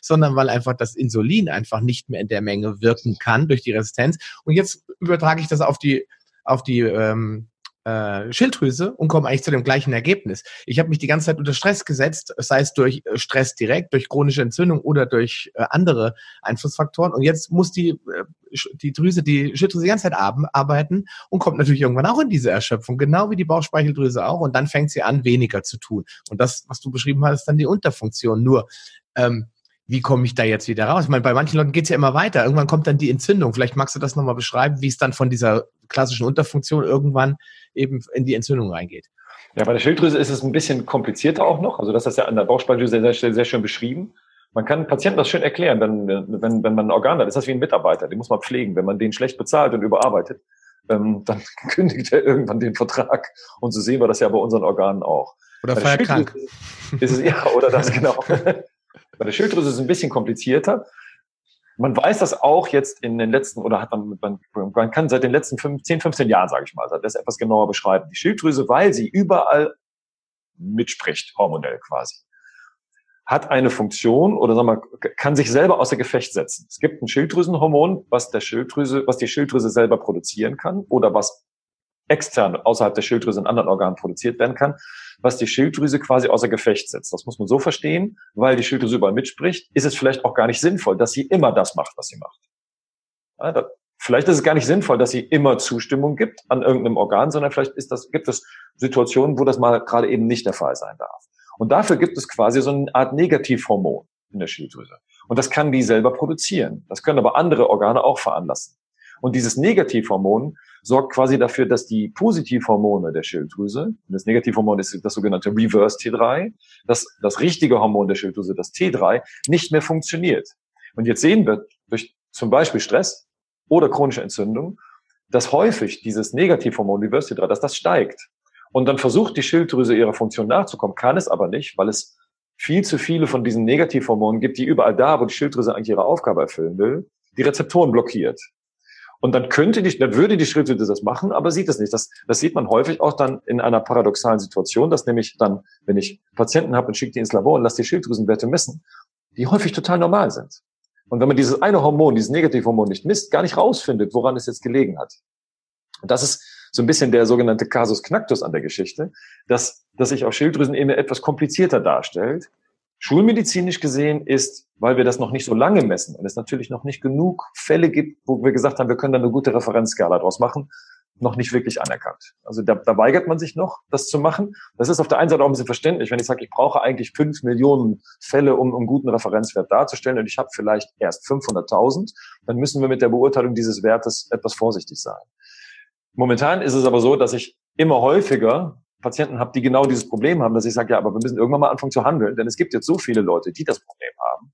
sondern weil einfach das Insulin einfach nicht mehr in der Menge wirken kann durch die Resistenz. Und jetzt übertrage ich das auf die auf die ähm, äh, Schilddrüse und komme eigentlich zu dem gleichen Ergebnis. Ich habe mich die ganze Zeit unter Stress gesetzt, sei es durch äh, Stress direkt, durch chronische Entzündung oder durch äh, andere Einflussfaktoren. Und jetzt muss die, äh, die Drüse, die Schilddrüse die ganze Zeit arbeiten und kommt natürlich irgendwann auch in diese Erschöpfung, genau wie die Bauchspeicheldrüse auch. Und dann fängt sie an, weniger zu tun. Und das, was du beschrieben hast, ist dann die Unterfunktion. Nur ähm, wie komme ich da jetzt wieder raus? Ich meine, bei manchen Leuten geht es ja immer weiter. Irgendwann kommt dann die Entzündung. Vielleicht magst du das nochmal beschreiben, wie es dann von dieser klassischen Unterfunktion irgendwann eben in die Entzündung reingeht. Ja, bei der Schilddrüse ist es ein bisschen komplizierter auch noch. Also das ist ja an der Bauchspeicheldrüse sehr, sehr, sehr schön beschrieben. Man kann Patienten das schön erklären, wenn, wenn, wenn man ein Organ hat. ist das wie ein Mitarbeiter, den muss man pflegen. Wenn man den schlecht bezahlt und überarbeitet, ähm, dann kündigt er irgendwann den Vertrag. Und so sehen wir das ja bei unseren Organen auch. Oder feiert krank. Ist es, ja, oder das genau. Bei der Schilddrüse ist es ein bisschen komplizierter. Man weiß das auch jetzt in den letzten, oder hat man, man, man kann seit den letzten 10, 15 Jahren, sage ich mal, das etwas genauer beschreiben. Die Schilddrüse, weil sie überall mitspricht, hormonell quasi, hat eine Funktion oder sagen wir, kann sich selber außer Gefecht setzen. Es gibt ein Schilddrüsenhormon, was der Schilddrüse, was die Schilddrüse selber produzieren kann oder was extern außerhalb der Schilddrüse in anderen Organen produziert werden kann, was die Schilddrüse quasi außer Gefecht setzt. Das muss man so verstehen, weil die Schilddrüse überall mitspricht, ist es vielleicht auch gar nicht sinnvoll, dass sie immer das macht, was sie macht. Ja, da, vielleicht ist es gar nicht sinnvoll, dass sie immer Zustimmung gibt an irgendeinem Organ, sondern vielleicht ist das, gibt es Situationen, wo das mal gerade eben nicht der Fall sein darf. Und dafür gibt es quasi so eine Art Negativhormon in der Schilddrüse. Und das kann die selber produzieren. Das können aber andere Organe auch veranlassen. Und dieses Negativhormon sorgt quasi dafür, dass die Positivhormone der Schilddrüse, das Negativhormon ist das sogenannte Reverse T3, das, das richtige Hormon der Schilddrüse, das T3, nicht mehr funktioniert. Und jetzt sehen wir durch zum Beispiel Stress oder chronische Entzündung, dass häufig dieses Negativhormon Reverse T3, dass das steigt. Und dann versucht die Schilddrüse ihrer Funktion nachzukommen, kann es aber nicht, weil es viel zu viele von diesen Negativhormonen gibt, die überall da, wo die Schilddrüse eigentlich ihre Aufgabe erfüllen will, die Rezeptoren blockiert. Und dann könnte die, dann würde die Schilddrüse das machen, aber sieht es nicht. Das, das sieht man häufig auch dann in einer paradoxalen Situation, dass nämlich dann, wenn ich Patienten habe und schicke die ins Labor und lasse die Schilddrüsenwerte messen, die häufig total normal sind. Und wenn man dieses eine Hormon, dieses Negativhormon nicht misst, gar nicht rausfindet, woran es jetzt gelegen hat. Und das ist so ein bisschen der sogenannte Casus Knactus an der Geschichte, dass, dass sich auf Schilddrüsen eben etwas komplizierter darstellt. Schulmedizinisch gesehen ist, weil wir das noch nicht so lange messen und es natürlich noch nicht genug Fälle gibt, wo wir gesagt haben, wir können da eine gute Referenzskala draus machen, noch nicht wirklich anerkannt. Also da, da weigert man sich noch, das zu machen. Das ist auf der einen Seite auch ein bisschen verständlich, wenn ich sage, ich brauche eigentlich fünf Millionen Fälle, um, um einen guten Referenzwert darzustellen und ich habe vielleicht erst 500.000, dann müssen wir mit der Beurteilung dieses Wertes etwas vorsichtig sein. Momentan ist es aber so, dass ich immer häufiger Patienten habe, die genau dieses Problem haben, dass ich sage, ja, aber wir müssen irgendwann mal anfangen zu handeln, denn es gibt jetzt so viele Leute, die das Problem haben.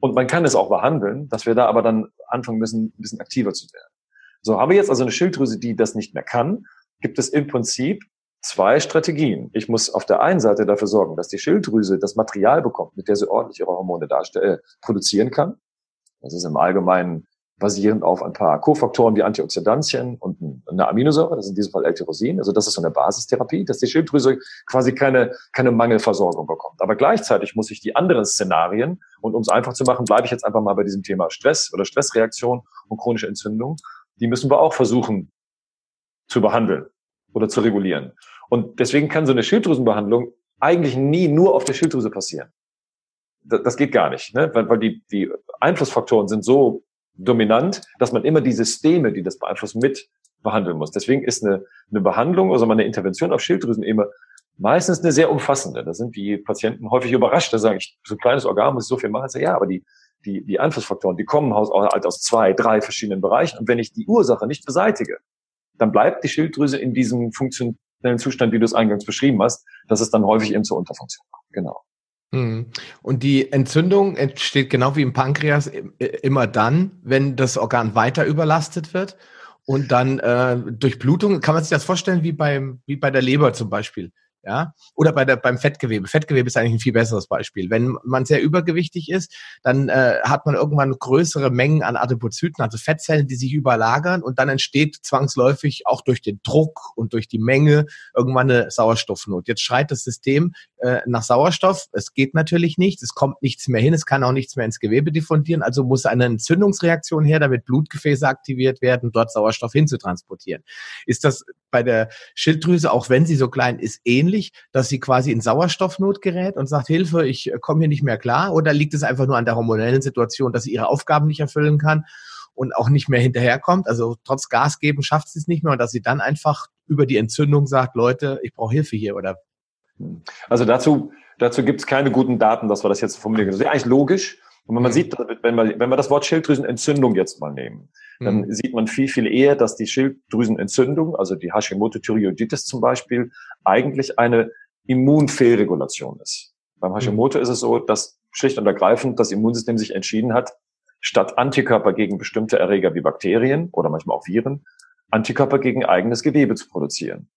Und man kann es auch behandeln, dass wir da aber dann anfangen müssen, ein bisschen aktiver zu werden. So, haben wir jetzt also eine Schilddrüse, die das nicht mehr kann, gibt es im Prinzip zwei Strategien. Ich muss auf der einen Seite dafür sorgen, dass die Schilddrüse das Material bekommt, mit der sie ordentlich ihre Hormone darstellen, äh, produzieren kann. Das ist im Allgemeinen basierend auf ein paar Kofaktoren wie Antioxidantien und eine Aminosäure, das ist in diesem Fall L-Tyrosin. Also das ist so eine Basistherapie, dass die Schilddrüse quasi keine, keine Mangelversorgung bekommt. Aber gleichzeitig muss ich die anderen Szenarien, und um es einfach zu machen, bleibe ich jetzt einfach mal bei diesem Thema Stress oder Stressreaktion und chronische Entzündung, die müssen wir auch versuchen zu behandeln oder zu regulieren. Und deswegen kann so eine Schilddrüsenbehandlung eigentlich nie nur auf der Schilddrüse passieren. Das, geht gar nicht, ne? weil, weil die, die Einflussfaktoren sind so dominant, dass man immer die Systeme, die das beeinflussen, mit behandeln muss. Deswegen ist eine, eine Behandlung, also eine Intervention auf Schilddrüsen immer meistens eine sehr umfassende. Da sind die Patienten häufig überrascht, da sagen ich, so ein kleines Organ muss ich so viel machen. Ich sage, ja, aber die, die, die Einflussfaktoren, die kommen halt aus zwei, drei verschiedenen Bereichen. Und wenn ich die Ursache nicht beseitige, dann bleibt die Schilddrüse in diesem funktionellen Zustand, wie du es eingangs beschrieben hast, dass es dann häufig eben zur Unterfunktion kommt. Genau. Hm. Und die Entzündung entsteht genau wie im Pankreas immer dann, wenn das Organ weiter überlastet wird und dann äh, durch Blutung, kann man sich das vorstellen wie beim wie bei der Leber zum Beispiel ja, oder bei der, beim Fettgewebe. Fettgewebe ist eigentlich ein viel besseres Beispiel. Wenn man sehr übergewichtig ist, dann äh, hat man irgendwann größere Mengen an Adipozyten, also Fettzellen, die sich überlagern und dann entsteht zwangsläufig auch durch den Druck und durch die Menge irgendwann eine Sauerstoffnot. Jetzt schreit das System äh, nach Sauerstoff. Es geht natürlich nicht, es kommt nichts mehr hin, es kann auch nichts mehr ins Gewebe diffundieren, also muss eine Entzündungsreaktion her, damit Blutgefäße aktiviert werden, dort Sauerstoff hinzutransportieren. Ist das bei der Schilddrüse, auch wenn sie so klein ist, ähnlich, dass sie quasi in Sauerstoffnot gerät und sagt, Hilfe, ich äh, komme hier nicht mehr klar? Oder liegt es einfach nur an der hormonellen Situation, dass sie ihre Aufgaben nicht erfüllen kann und auch nicht mehr hinterherkommt? Also trotz Gas geben schafft sie es nicht mehr und dass sie dann einfach über die Entzündung sagt, Leute, ich brauche Hilfe hier oder? Also dazu, dazu gibt es keine guten Daten, dass wir das jetzt formulieren. Das ist eigentlich logisch. Und wenn man mhm. sieht, wenn wir, wenn wir das Wort Schilddrüsenentzündung jetzt mal nehmen, dann mhm. sieht man viel, viel eher, dass die Schilddrüsenentzündung, also die Hashimoto-Thyreoiditis zum Beispiel, eigentlich eine Immunfehlregulation ist. Beim Hashimoto mhm. ist es so, dass schlicht und ergreifend das Immunsystem sich entschieden hat, statt Antikörper gegen bestimmte Erreger wie Bakterien oder manchmal auch Viren, Antikörper gegen eigenes Gewebe zu produzieren.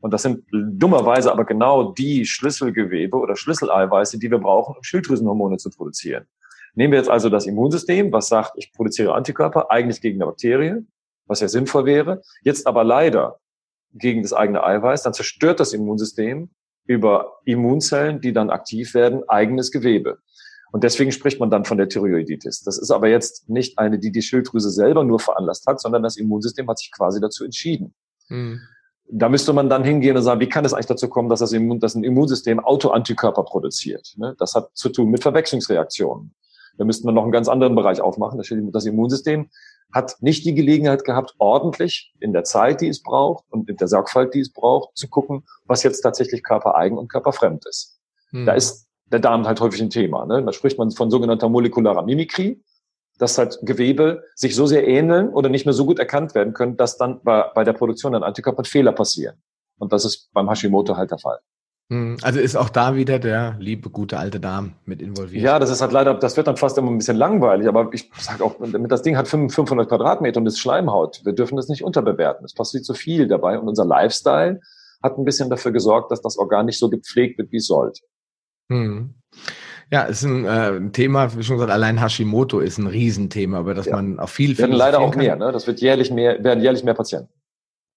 Und das sind dummerweise aber genau die Schlüsselgewebe oder Schlüsseleiweiße, die wir brauchen, um Schilddrüsenhormone zu produzieren. Nehmen wir jetzt also das Immunsystem, was sagt, ich produziere Antikörper eigentlich gegen eine Bakterie, was ja sinnvoll wäre, jetzt aber leider gegen das eigene Eiweiß, dann zerstört das Immunsystem über Immunzellen, die dann aktiv werden, eigenes Gewebe. Und deswegen spricht man dann von der Thyreoiditis. Das ist aber jetzt nicht eine, die die Schilddrüse selber nur veranlasst hat, sondern das Immunsystem hat sich quasi dazu entschieden. Mhm. Da müsste man dann hingehen und sagen, wie kann es eigentlich dazu kommen, dass das, Immun, dass ein Immunsystem Autoantikörper produziert? Ne? Das hat zu tun mit Verwechslungsreaktionen. Da müsste man noch einen ganz anderen Bereich aufmachen. Das Immunsystem hat nicht die Gelegenheit gehabt, ordentlich in der Zeit, die es braucht und in der Sorgfalt, die es braucht, zu gucken, was jetzt tatsächlich körpereigen und körperfremd ist. Hm. Da ist der Darm halt häufig ein Thema. Ne? Da spricht man von sogenannter molekularer Mimikrie, dass halt Gewebe sich so sehr ähneln oder nicht mehr so gut erkannt werden können, dass dann bei, bei der Produktion an Antikörpern Fehler passieren. Und das ist beim Hashimoto halt der Fall. Hm, also ist auch da wieder der liebe, gute alte Darm mit involviert. Ja, das ist halt leider, das wird dann fast immer ein bisschen langweilig, aber ich sage auch, das Ding hat 500 Quadratmeter und ist Schleimhaut. Wir dürfen das nicht unterbewerten. Es passiert zu viel dabei und unser Lifestyle hat ein bisschen dafür gesorgt, dass das Organ nicht so gepflegt wird, wie es sollte. Hm. Ja, ist ein, äh, ein Thema, wie schon gesagt, allein Hashimoto ist ein Riesenthema, aber dass ja. man auch viel, viel. Werden leider auch kann. mehr, ne? Das wird jährlich mehr, werden jährlich mehr Patienten.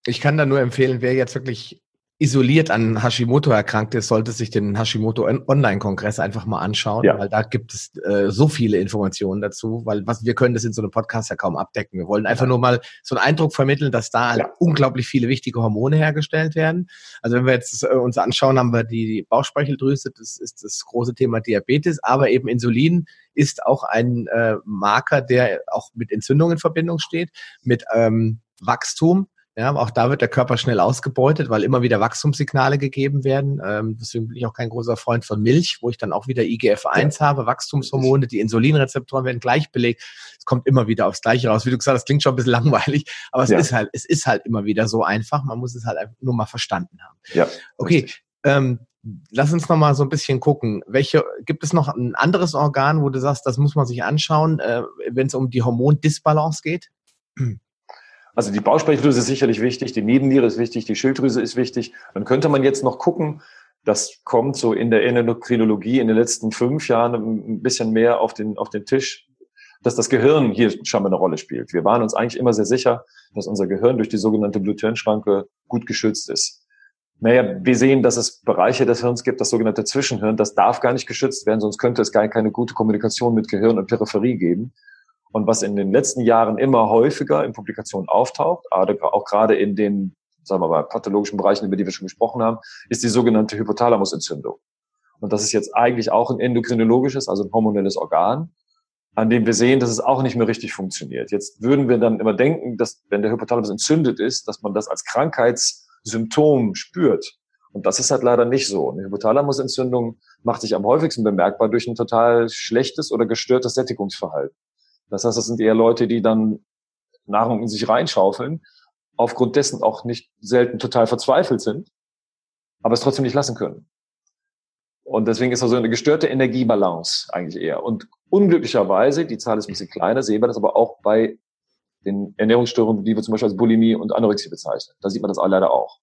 Ich kann da nur empfehlen, wer jetzt wirklich isoliert an Hashimoto erkrankt ist, sollte sich den Hashimoto Online-Kongress einfach mal anschauen, ja. weil da gibt es äh, so viele Informationen dazu, weil was wir können das in so einem Podcast ja kaum abdecken. Wir wollen einfach ja. nur mal so einen Eindruck vermitteln, dass da halt ja. unglaublich viele wichtige Hormone hergestellt werden. Also wenn wir jetzt äh, uns anschauen, haben wir die Bauchspeicheldrüse, das ist das große Thema Diabetes, aber eben Insulin ist auch ein äh, Marker, der auch mit Entzündung in Verbindung steht, mit ähm, Wachstum ja, auch da wird der Körper schnell ausgebeutet, weil immer wieder Wachstumssignale gegeben werden. Ähm, deswegen bin ich auch kein großer Freund von Milch, wo ich dann auch wieder IGF-1 ja. habe, Wachstumshormone, die Insulinrezeptoren werden gleich belegt. Es kommt immer wieder aufs Gleiche raus. Wie du gesagt hast, das klingt schon ein bisschen langweilig, aber es ja. ist halt, es ist halt immer wieder so einfach. Man muss es halt nur mal verstanden haben. Ja. Okay. Ähm, lass uns noch mal so ein bisschen gucken. Welche gibt es noch ein anderes Organ, wo du sagst, das muss man sich anschauen, äh, wenn es um die Hormondisbalance geht? Also die Bauchspeicheldrüse ist sicherlich wichtig, die Nebenniere ist wichtig, die Schilddrüse ist wichtig. Dann könnte man jetzt noch gucken, das kommt so in der Endokrinologie in den letzten fünf Jahren ein bisschen mehr auf den, auf den Tisch, dass das Gehirn hier scheinbar eine Rolle spielt. Wir waren uns eigentlich immer sehr sicher, dass unser Gehirn durch die sogenannte Bluthirnschranke gut geschützt ist. Naja, wir sehen, dass es Bereiche des Hirns gibt, das sogenannte Zwischenhirn, das darf gar nicht geschützt werden, sonst könnte es gar keine gute Kommunikation mit Gehirn und Peripherie geben. Und was in den letzten Jahren immer häufiger in Publikationen auftaucht, auch gerade in den, sagen wir mal, pathologischen Bereichen, über die wir schon gesprochen haben, ist die sogenannte Hypothalamusentzündung. Und das ist jetzt eigentlich auch ein endokrinologisches, also ein hormonelles Organ, an dem wir sehen, dass es auch nicht mehr richtig funktioniert. Jetzt würden wir dann immer denken, dass wenn der Hypothalamus entzündet ist, dass man das als Krankheitssymptom spürt. Und das ist halt leider nicht so. Eine Hypothalamusentzündung macht sich am häufigsten bemerkbar durch ein total schlechtes oder gestörtes Sättigungsverhalten. Das heißt, das sind eher Leute, die dann Nahrung in sich reinschaufeln, aufgrund dessen auch nicht selten total verzweifelt sind, aber es trotzdem nicht lassen können. Und deswegen ist also eine gestörte Energiebalance eigentlich eher. Und unglücklicherweise, die Zahl ist ein bisschen kleiner, sehen wir das aber auch bei den Ernährungsstörungen, die wir zum Beispiel als Bulimie und Anorexie bezeichnen. Da sieht man das auch leider auch.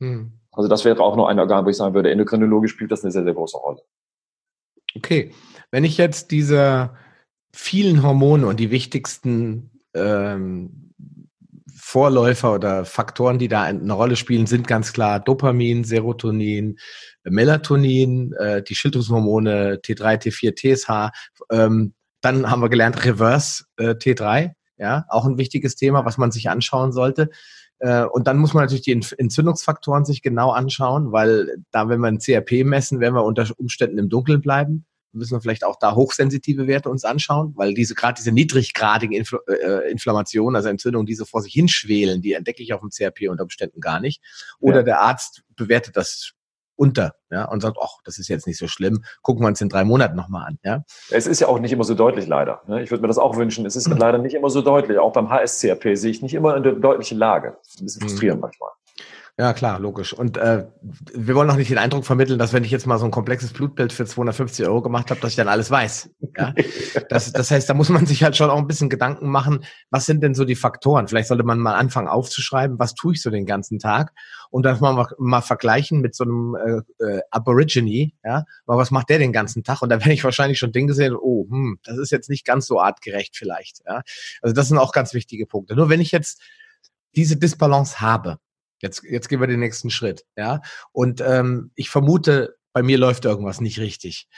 Hm. Also das wäre auch noch ein Organ, wo ich sagen würde, endokrinologisch spielt das eine sehr, sehr große Rolle. Okay. Wenn ich jetzt diese vielen Hormone und die wichtigsten ähm, Vorläufer oder Faktoren, die da eine Rolle spielen, sind ganz klar Dopamin, Serotonin, Melatonin, äh, die Schilddrüsenhormone T3, T4, TSH. Ähm, dann haben wir gelernt Reverse äh, T3, ja, auch ein wichtiges Thema, was man sich anschauen sollte. Äh, und dann muss man natürlich die Entzündungsfaktoren sich genau anschauen, weil da, wenn wir ein CRP messen, werden wir unter Umständen im Dunkeln bleiben müssen wir vielleicht auch da hochsensitive Werte uns anschauen, weil diese gerade diese niedriggradigen Infl äh, Inflammationen, also Entzündungen, die so vor sich hinschwelen, die entdecke ich auf dem CRP unter Umständen gar nicht. Oder ja. der Arzt bewertet das unter, ja, und sagt, ach, das ist jetzt nicht so schlimm, gucken wir uns in drei Monaten nochmal an, ja. Es ist ja auch nicht immer so deutlich, leider. Ne? Ich würde mir das auch wünschen. Es ist leider nicht immer so deutlich. Auch beim HSCRP sehe ich nicht immer eine deutliche Lage. Ein bisschen frustrierend mhm. manchmal. Ja, klar, logisch. Und äh, wir wollen auch nicht den Eindruck vermitteln, dass wenn ich jetzt mal so ein komplexes Blutbild für 250 Euro gemacht habe, dass ich dann alles weiß. Ja? Das, das heißt, da muss man sich halt schon auch ein bisschen Gedanken machen, was sind denn so die Faktoren? Vielleicht sollte man mal anfangen aufzuschreiben, was tue ich so den ganzen Tag und das mal, mal vergleichen mit so einem äh, äh, Aborigine, ja, mal was macht der den ganzen Tag? Und da werde ich wahrscheinlich schon Dinge sehen, oh, hm, das ist jetzt nicht ganz so artgerecht vielleicht. Ja? Also das sind auch ganz wichtige Punkte. Nur wenn ich jetzt diese Disbalance habe, Jetzt, jetzt gehen wir den nächsten Schritt, ja. Und ähm, ich vermute, bei mir läuft irgendwas nicht richtig.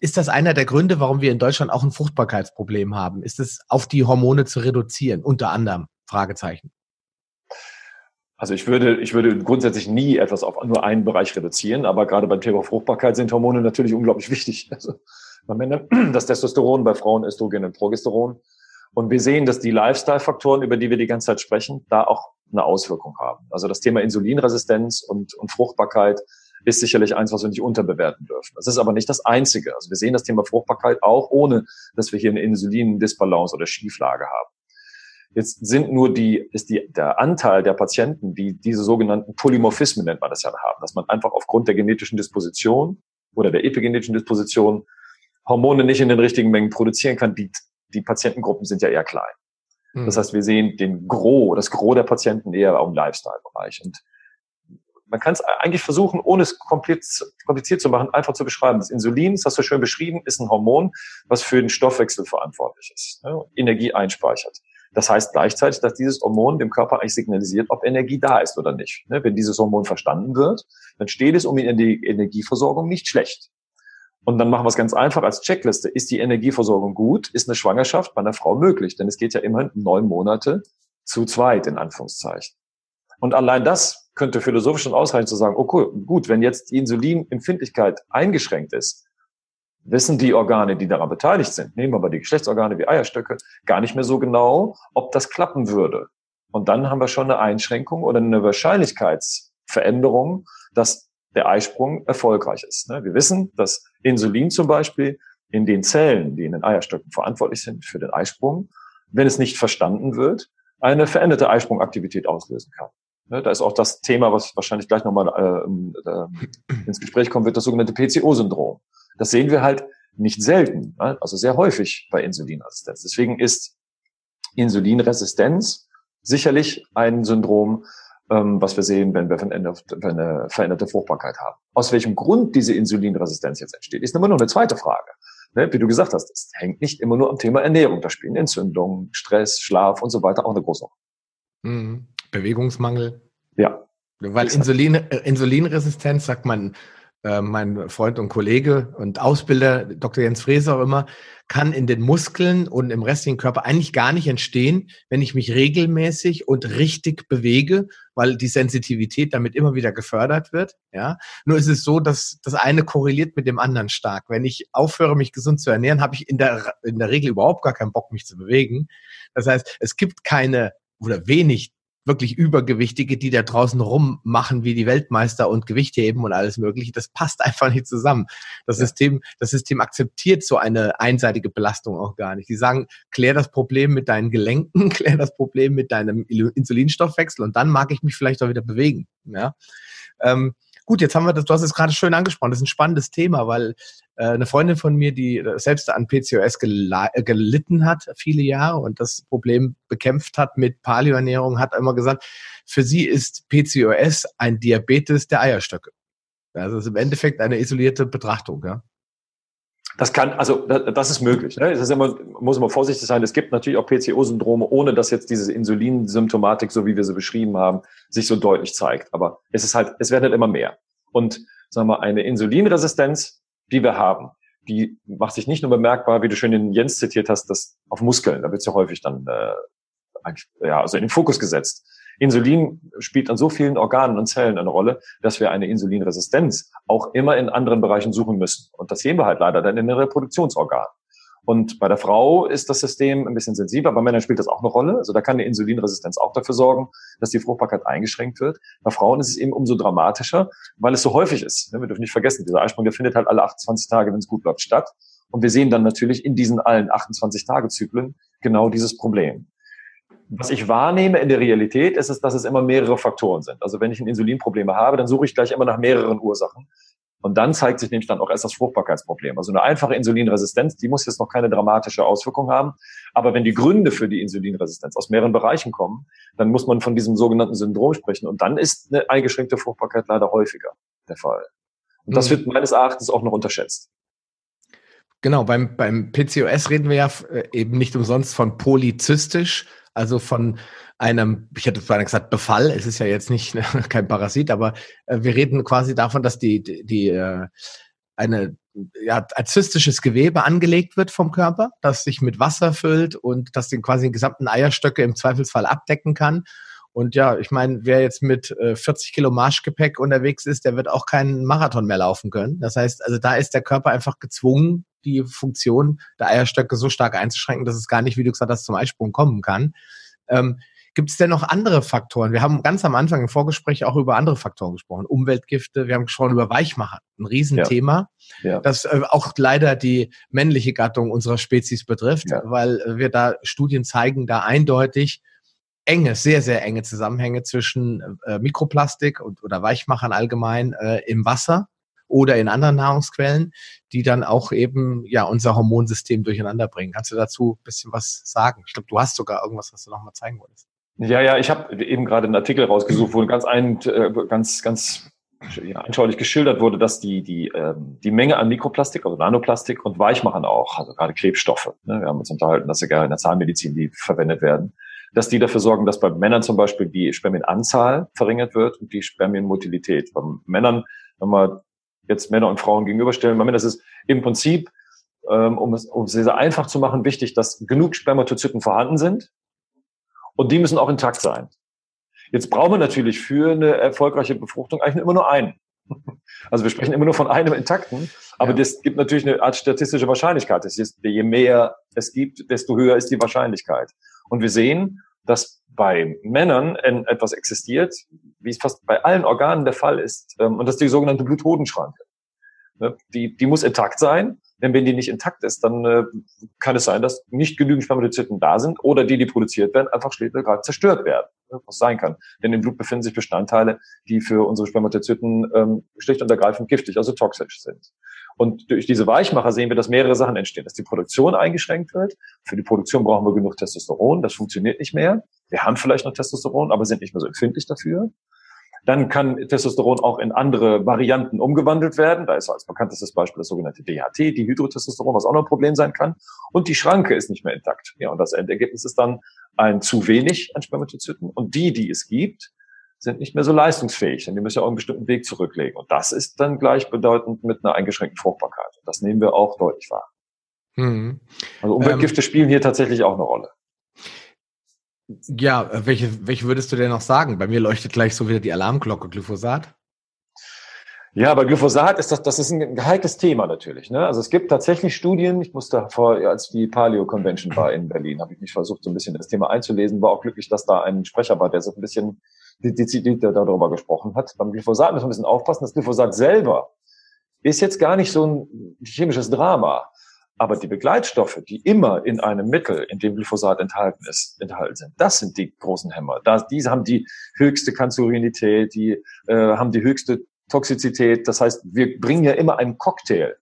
Ist das einer der Gründe, warum wir in Deutschland auch ein Fruchtbarkeitsproblem haben? Ist es auf die Hormone zu reduzieren? Unter anderem? Fragezeichen. Also ich würde, ich würde grundsätzlich nie etwas auf nur einen Bereich reduzieren, aber gerade beim Thema Fruchtbarkeit sind Hormone natürlich unglaublich wichtig. Also bei Männern das Testosteron, bei Frauen Östrogen und Progesteron. Und wir sehen, dass die Lifestyle-Faktoren, über die wir die ganze Zeit sprechen, da auch eine Auswirkung haben. Also das Thema Insulinresistenz und, und Fruchtbarkeit ist sicherlich eins, was wir nicht unterbewerten dürfen. Das ist aber nicht das Einzige. Also wir sehen das Thema Fruchtbarkeit auch, ohne dass wir hier eine Insulindisbalance oder Schieflage haben. Jetzt sind nur die, ist die, der Anteil der Patienten, die diese sogenannten Polymorphismen nennt man das ja haben, dass man einfach aufgrund der genetischen Disposition oder der epigenetischen Disposition Hormone nicht in den richtigen Mengen produzieren kann, die, die Patientengruppen sind ja eher klein. Das hm. heißt, wir sehen den Gros, das Gros der Patienten eher im Lifestyle-Bereich. Und man kann es eigentlich versuchen, ohne es kompliziert zu machen, einfach zu beschreiben. Das Insulin, das hast du schön beschrieben, ist ein Hormon, was für den Stoffwechsel verantwortlich ist, ne? Energie einspeichert. Das heißt gleichzeitig, dass dieses Hormon dem Körper eigentlich signalisiert, ob Energie da ist oder nicht. Ne, wenn dieses Hormon verstanden wird, dann steht es um die Energieversorgung nicht schlecht. Und dann machen wir es ganz einfach als Checkliste. Ist die Energieversorgung gut? Ist eine Schwangerschaft bei einer Frau möglich? Denn es geht ja immerhin neun Monate zu zweit, in Anführungszeichen. Und allein das könnte philosophisch schon ausreichen zu sagen, okay, gut, wenn jetzt die Insulinempfindlichkeit eingeschränkt ist, wissen die Organe, die daran beteiligt sind, nehmen wir aber die Geschlechtsorgane wie Eierstöcke, gar nicht mehr so genau, ob das klappen würde. Und dann haben wir schon eine Einschränkung oder eine Wahrscheinlichkeitsveränderung, dass der Eisprung erfolgreich ist. Ne? Wir wissen, dass Insulin zum Beispiel in den Zellen, die in den Eierstöcken verantwortlich sind für den Eisprung, wenn es nicht verstanden wird, eine veränderte Eisprungaktivität auslösen kann. Da ist auch das Thema, was wahrscheinlich gleich nochmal äh, äh, ins Gespräch kommen wird, das sogenannte PCO-Syndrom. Das sehen wir halt nicht selten, also sehr häufig bei Insulinresistenz. Deswegen ist Insulinresistenz sicherlich ein Syndrom, ähm, was wir sehen, wenn wir eine veränderte Fruchtbarkeit haben. Aus welchem Grund diese Insulinresistenz jetzt entsteht, ist immer noch eine zweite Frage. Ne? Wie du gesagt hast, es hängt nicht immer nur am Thema Ernährung. Da spielen Entzündungen, Stress, Schlaf und so weiter auch eine große Rolle. Mhm. Bewegungsmangel. Ja. Weil Insulin, äh, Insulinresistenz, sagt man, äh, mein Freund und Kollege und Ausbilder, Dr. Jens Freser auch immer, kann in den Muskeln und im restlichen Körper eigentlich gar nicht entstehen, wenn ich mich regelmäßig und richtig bewege, weil die Sensitivität damit immer wieder gefördert wird. Ja, nur ist es so, dass das eine korreliert mit dem anderen stark. Wenn ich aufhöre, mich gesund zu ernähren, habe ich in der in der Regel überhaupt gar keinen Bock, mich zu bewegen. Das heißt, es gibt keine oder wenig wirklich Übergewichtige, die da draußen rummachen wie die Weltmeister und Gewicht heben und alles Mögliche. Das passt einfach nicht zusammen. Das ja. System, das System akzeptiert so eine einseitige Belastung auch gar nicht. Die sagen, klär das Problem mit deinen Gelenken, klär das Problem mit deinem Insulinstoffwechsel und dann mag ich mich vielleicht auch wieder bewegen. Ja. Ähm, gut, jetzt haben wir das, du hast es gerade schön angesprochen. Das ist ein spannendes Thema, weil eine Freundin von mir, die äh, selbst an PCOS äh, gelitten hat, viele Jahre und das Problem bekämpft hat mit Paleoernährung, hat immer gesagt, für sie ist PCOS ein Diabetes der Eierstöcke. Also ist im Endeffekt eine isolierte Betrachtung, ja. Das kann, also das ist möglich. Ne? Das ist immer, muss immer vorsichtig sein. Es gibt natürlich auch PCO-Syndrome, ohne dass jetzt diese Insulinsymptomatik, so wie wir sie beschrieben haben, sich so deutlich zeigt. Aber es ist halt, es werden halt immer mehr. Und sagen wir, eine Insulinresistenz die wir haben, die macht sich nicht nur bemerkbar, wie du schön den Jens zitiert hast, das auf Muskeln, da wird es ja häufig dann äh, ja, also in den Fokus gesetzt. Insulin spielt an so vielen Organen und Zellen eine Rolle, dass wir eine Insulinresistenz auch immer in anderen Bereichen suchen müssen. Und das sehen wir halt leider dann in den Reproduktionsorganen. Und bei der Frau ist das System ein bisschen sensibler, bei Männern spielt das auch eine Rolle. Also da kann die Insulinresistenz auch dafür sorgen, dass die Fruchtbarkeit eingeschränkt wird. Bei Frauen ist es eben umso dramatischer, weil es so häufig ist. Wir dürfen nicht vergessen, dieser Eisprung, der findet halt alle 28 Tage, wenn es gut läuft, statt. Und wir sehen dann natürlich in diesen allen 28-Tage-Zyklen genau dieses Problem. Was ich wahrnehme in der Realität ist es, dass es immer mehrere Faktoren sind. Also wenn ich ein Insulinproblem habe, dann suche ich gleich immer nach mehreren Ursachen. Und dann zeigt sich nämlich dann auch erst das Fruchtbarkeitsproblem. Also eine einfache Insulinresistenz, die muss jetzt noch keine dramatische Auswirkung haben. Aber wenn die Gründe für die Insulinresistenz aus mehreren Bereichen kommen, dann muss man von diesem sogenannten Syndrom sprechen. Und dann ist eine eingeschränkte Fruchtbarkeit leider häufiger der Fall. Und das mhm. wird meines Erachtens auch noch unterschätzt. Genau, beim, beim PCOS reden wir ja äh, eben nicht umsonst von polyzystisch, also von einem, ich hätte vorhin gesagt, Befall. Es ist ja jetzt nicht kein Parasit, aber äh, wir reden quasi davon, dass die, die, die äh, eine ja, als zystisches Gewebe angelegt wird vom Körper, das sich mit Wasser füllt und das den quasi den gesamten Eierstöcke im Zweifelsfall abdecken kann. Und ja, ich meine, wer jetzt mit äh, 40 Kilo Marschgepäck unterwegs ist, der wird auch keinen Marathon mehr laufen können. Das heißt, also da ist der Körper einfach gezwungen, die Funktion der Eierstöcke so stark einzuschränken, dass es gar nicht, wie du gesagt hast, zum Eisprung kommen kann. Ähm, Gibt es denn noch andere Faktoren? Wir haben ganz am Anfang im Vorgespräch auch über andere Faktoren gesprochen. Umweltgifte, wir haben gesprochen über Weichmacher, ein Riesenthema, ja. Ja. das äh, auch leider die männliche Gattung unserer Spezies betrifft, ja. weil wir da Studien zeigen, da eindeutig enge, sehr, sehr enge Zusammenhänge zwischen äh, Mikroplastik und, oder Weichmachern allgemein äh, im Wasser oder in anderen Nahrungsquellen, die dann auch eben ja unser Hormonsystem durcheinander bringen. Kannst du dazu ein bisschen was sagen? Ich glaube, du hast sogar irgendwas, was du noch mal zeigen wolltest. Ja, ja, ich habe eben gerade einen Artikel rausgesucht, wo ganz ein, äh, ganz, ganz ja, anschaulich geschildert wurde, dass die, die, ähm, die Menge an Mikroplastik, also Nanoplastik und Weichmachern auch, also gerade Klebstoffe, ne, wir haben uns unterhalten, dass sie gerne in der Zahnmedizin die verwendet werden, dass die dafür sorgen, dass bei Männern zum Beispiel die Spermienanzahl verringert wird und die Spermienmotilität. Bei Männern, wenn wir jetzt Männer und Frauen gegenüberstellen, bei Männern ist es im Prinzip, ähm, um es, um es sehr einfach zu machen, wichtig, dass genug Spermatozyten vorhanden sind und die müssen auch intakt sein. Jetzt brauchen wir natürlich für eine erfolgreiche Befruchtung eigentlich immer nur einen. Also wir sprechen immer nur von einem intakten, aber ja. das gibt natürlich eine Art statistische Wahrscheinlichkeit. Das ist, je mehr es gibt, desto höher ist die Wahrscheinlichkeit. Und wir sehen, dass bei Männern etwas existiert, wie es fast bei allen Organen der Fall ist, ähm, und das ist die sogenannte Bluthodenschranke. Ne, die, die muss intakt sein, denn wenn die nicht intakt ist, dann äh, kann es sein, dass nicht genügend Spermatozyten da sind oder die, die produziert werden, einfach schlicht und zerstört werden. Was sein kann. Denn im Blut befinden sich Bestandteile, die für unsere Spermatozyten ähm, schlicht und ergreifend giftig, also toxisch sind. Und durch diese Weichmacher sehen wir, dass mehrere Sachen entstehen. Dass die Produktion eingeschränkt wird. Für die Produktion brauchen wir genug Testosteron. Das funktioniert nicht mehr. Wir haben vielleicht noch Testosteron, aber sind nicht mehr so empfindlich dafür. Dann kann Testosteron auch in andere Varianten umgewandelt werden. Da ist als bekanntestes Beispiel das sogenannte DHT, die Hydrotestosteron, was auch noch ein Problem sein kann. Und die Schranke ist nicht mehr intakt. Ja, und das Endergebnis ist dann ein zu wenig an Spermatozyten. Und die, die es gibt, sind nicht mehr so leistungsfähig, denn die müssen ja auch einen bestimmten Weg zurücklegen. Und das ist dann gleichbedeutend mit einer eingeschränkten Fruchtbarkeit. Das nehmen wir auch deutlich wahr. Mhm. Also Umweltgifte ähm, spielen hier tatsächlich auch eine Rolle. Ja, welche, welche würdest du denn noch sagen? Bei mir leuchtet gleich so wieder die Alarmglocke Glyphosat. Ja, bei Glyphosat ist das, das ist ein heikles Thema natürlich. Ne? Also es gibt tatsächlich Studien, ich musste vor, als die Paleo Convention war in Berlin, habe ich mich versucht, so ein bisschen das Thema einzulesen, war auch glücklich, dass da ein Sprecher war, der so ein bisschen dezidiert darüber gesprochen hat. Beim Glyphosat müssen wir ein bisschen aufpassen. Das Glyphosat selber ist jetzt gar nicht so ein chemisches Drama. Aber die Begleitstoffe, die immer in einem Mittel, in dem Glyphosat enthalten ist, enthalten sind, das sind die großen Hämmer. Diese haben die höchste Kanzerinität, die äh, haben die höchste Toxizität. Das heißt, wir bringen ja immer einen Cocktail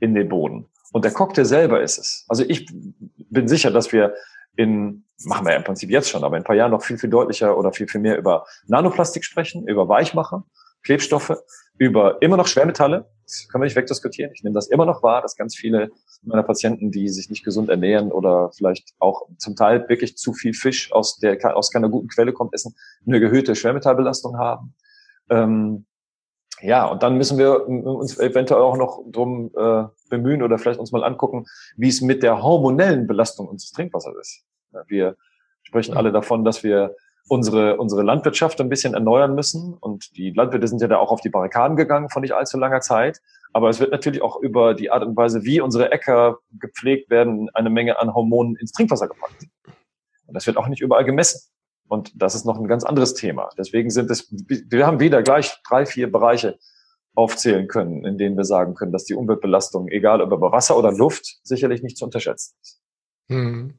in den Boden. Und der Cocktail selber ist es. Also ich bin sicher, dass wir in, machen wir ja im Prinzip jetzt schon, aber in ein paar Jahren noch viel, viel deutlicher oder viel, viel mehr über Nanoplastik sprechen, über Weichmacher, Klebstoffe, über immer noch Schwermetalle. Das können wir nicht wegdiskutieren. Ich nehme das immer noch wahr, dass ganz viele meiner Patienten, die sich nicht gesund ernähren oder vielleicht auch zum Teil wirklich zu viel Fisch aus der aus keiner guten Quelle kommt, essen, eine erhöhte Schwermetallbelastung haben. Ähm, ja, und dann müssen wir uns eventuell auch noch drum äh, bemühen oder vielleicht uns mal angucken, wie es mit der hormonellen Belastung unseres Trinkwassers ist. Wir sprechen alle davon, dass wir unsere, unsere Landwirtschaft ein bisschen erneuern müssen. Und die Landwirte sind ja da auch auf die Barrikaden gegangen vor nicht allzu langer Zeit. Aber es wird natürlich auch über die Art und Weise, wie unsere Äcker gepflegt werden, eine Menge an Hormonen ins Trinkwasser gepackt. Und das wird auch nicht überall gemessen. Und das ist noch ein ganz anderes Thema. Deswegen sind es, wir haben wieder gleich drei, vier Bereiche aufzählen können, in denen wir sagen können, dass die Umweltbelastung, egal ob über Wasser oder Luft, sicherlich nicht zu unterschätzen ist. Hm.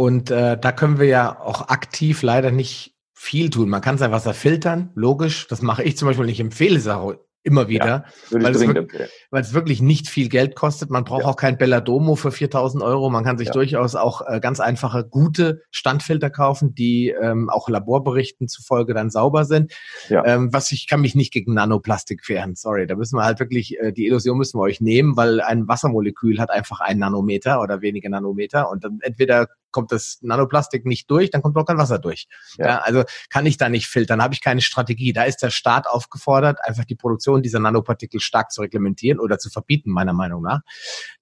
Und äh, da können wir ja auch aktiv leider nicht viel tun. Man kann sein Wasser filtern, logisch. Das mache ich zum Beispiel nicht. empfehle es auch immer wieder, ja, weil, es wirklich, weil, es wirklich, nicht viel Geld kostet. Man braucht ja. auch kein Belladomo für 4000 Euro. Man kann sich ja. durchaus auch äh, ganz einfache, gute Standfilter kaufen, die ähm, auch Laborberichten zufolge dann sauber sind. Ähm, was ich kann mich nicht gegen Nanoplastik wehren. Sorry, da müssen wir halt wirklich, äh, die Illusion müssen wir euch nehmen, weil ein Wassermolekül hat einfach einen Nanometer oder wenige Nanometer und dann entweder kommt das Nanoplastik nicht durch, dann kommt auch kein Wasser durch. Ja. ja also kann ich da nicht filtern, habe ich keine Strategie. Da ist der Staat aufgefordert, einfach die Produktion dieser Nanopartikel stark zu reglementieren oder zu verbieten, meiner Meinung nach.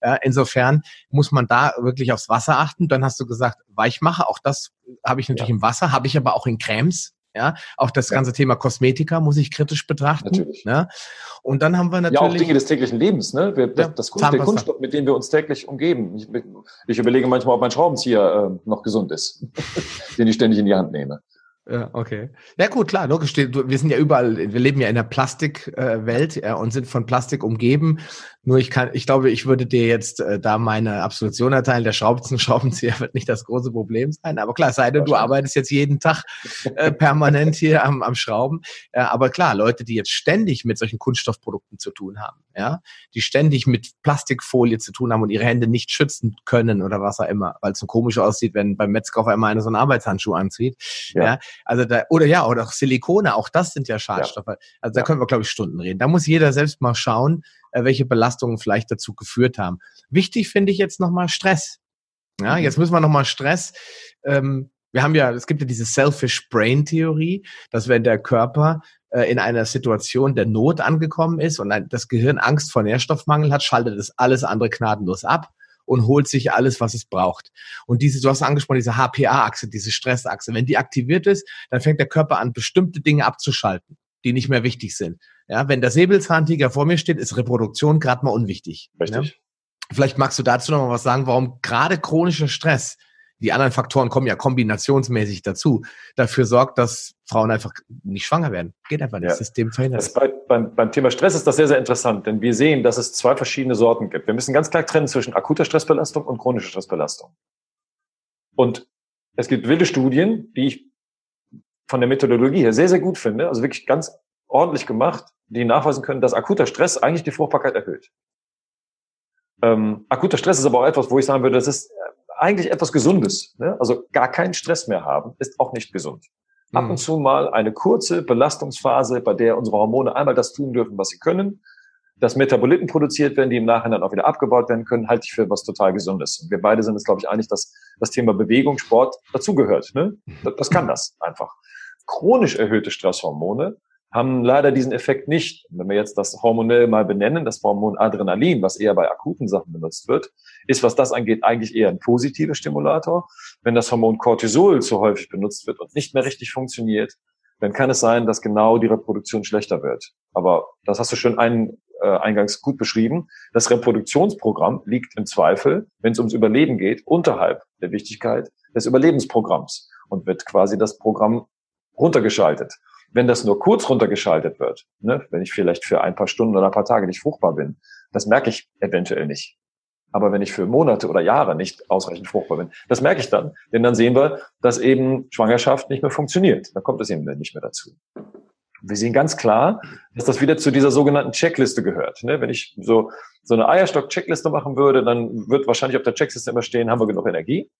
Ja, insofern muss man da wirklich aufs Wasser achten. Dann hast du gesagt, Weichmacher, auch das habe ich natürlich ja. im Wasser, habe ich aber auch in Cremes. Ja, auch das ganze Thema Kosmetika muss ich kritisch betrachten. Natürlich. Ne? Und dann haben wir natürlich. Ja, auch Dinge des täglichen Lebens, ne? Wir, das, das Kunst, der Kunststoff, mit dem wir uns täglich umgeben. Ich, ich überlege manchmal, ob mein Schraubenzieher äh, noch gesund ist, den ich ständig in die Hand nehme. Ja, okay. Ja gut, klar, logisch. Wir sind ja überall, wir leben ja in der Plastikwelt äh, ja, und sind von Plastik umgeben. Nur ich kann, ich glaube, ich würde dir jetzt äh, da meine Absolution erteilen. Der Schraubenzieher wird nicht das große Problem sein. Aber klar, sei denn, du arbeitest jetzt jeden Tag äh, permanent hier am, am Schrauben. Äh, aber klar, Leute, die jetzt ständig mit solchen Kunststoffprodukten zu tun haben, ja, die ständig mit Plastikfolie zu tun haben und ihre Hände nicht schützen können oder was auch immer, weil es so komisch aussieht, wenn beim Metzger auf einmal einer so einen Arbeitshandschuh anzieht. Ja. ja. also da, oder ja, oder auch Silikone, auch das sind ja Schadstoffe. Ja. Also da können wir, glaube ich, Stunden reden. Da muss jeder selbst mal schauen, äh, welche Belastungen vielleicht dazu geführt haben. Wichtig finde ich jetzt nochmal Stress. Ja, mhm. jetzt müssen wir nochmal Stress. Ähm, wir haben ja, es gibt ja diese Selfish Brain Theorie, dass wenn der Körper äh, in einer Situation der Not angekommen ist und das Gehirn Angst vor Nährstoffmangel hat, schaltet es alles andere gnadenlos ab und holt sich alles, was es braucht. Und diese, du hast angesprochen, diese HPA-Achse, diese Stressachse, wenn die aktiviert ist, dann fängt der Körper an, bestimmte Dinge abzuschalten, die nicht mehr wichtig sind. Ja, wenn der Säbelzahntiger vor mir steht, ist Reproduktion gerade mal unwichtig. Richtig. Ja? Vielleicht magst du dazu noch mal was sagen, warum gerade chronischer Stress die anderen Faktoren kommen ja kombinationsmäßig dazu, dafür sorgt, dass Frauen einfach nicht schwanger werden. Geht einfach nicht. Ja. Das System verhindert das. Bei, beim, beim Thema Stress ist das sehr, sehr interessant, denn wir sehen, dass es zwei verschiedene Sorten gibt. Wir müssen ganz klar trennen zwischen akuter Stressbelastung und chronischer Stressbelastung. Und es gibt wilde Studien, die ich von der Methodologie her sehr, sehr gut finde, also wirklich ganz ordentlich gemacht, die nachweisen können, dass akuter Stress eigentlich die Fruchtbarkeit erhöht. Ähm, akuter Stress ist aber auch etwas, wo ich sagen würde, das ist eigentlich etwas Gesundes. Ne? Also gar keinen Stress mehr haben, ist auch nicht gesund. Ab und mhm. zu mal eine kurze Belastungsphase, bei der unsere Hormone einmal das tun dürfen, was sie können, dass Metaboliten produziert werden, die im Nachhinein auch wieder abgebaut werden können, halte ich für was total Gesundes. Und wir beide sind uns, glaube ich, einig, dass das Thema Bewegung, Sport dazugehört. Ne? Das, das kann das einfach. Chronisch erhöhte Stresshormone haben leider diesen Effekt nicht. Wenn wir jetzt das hormonell mal benennen, das Hormon Adrenalin, was eher bei akuten Sachen benutzt wird, ist, was das angeht, eigentlich eher ein positiver Stimulator. Wenn das Hormon Cortisol zu häufig benutzt wird und nicht mehr richtig funktioniert, dann kann es sein, dass genau die Reproduktion schlechter wird. Aber das hast du schon ein, äh, eingangs gut beschrieben. Das Reproduktionsprogramm liegt im Zweifel, wenn es ums Überleben geht, unterhalb der Wichtigkeit des Überlebensprogramms und wird quasi das Programm runtergeschaltet. Wenn das nur kurz runtergeschaltet wird, ne, wenn ich vielleicht für ein paar Stunden oder ein paar Tage nicht fruchtbar bin, das merke ich eventuell nicht. Aber wenn ich für Monate oder Jahre nicht ausreichend fruchtbar bin, das merke ich dann. Denn dann sehen wir, dass eben Schwangerschaft nicht mehr funktioniert. Dann kommt es eben nicht mehr dazu. Wir sehen ganz klar, dass das wieder zu dieser sogenannten Checkliste gehört. Ne, wenn ich so, so eine Eierstock-Checkliste machen würde, dann wird wahrscheinlich auf der Checkliste immer stehen, haben wir genug Energie?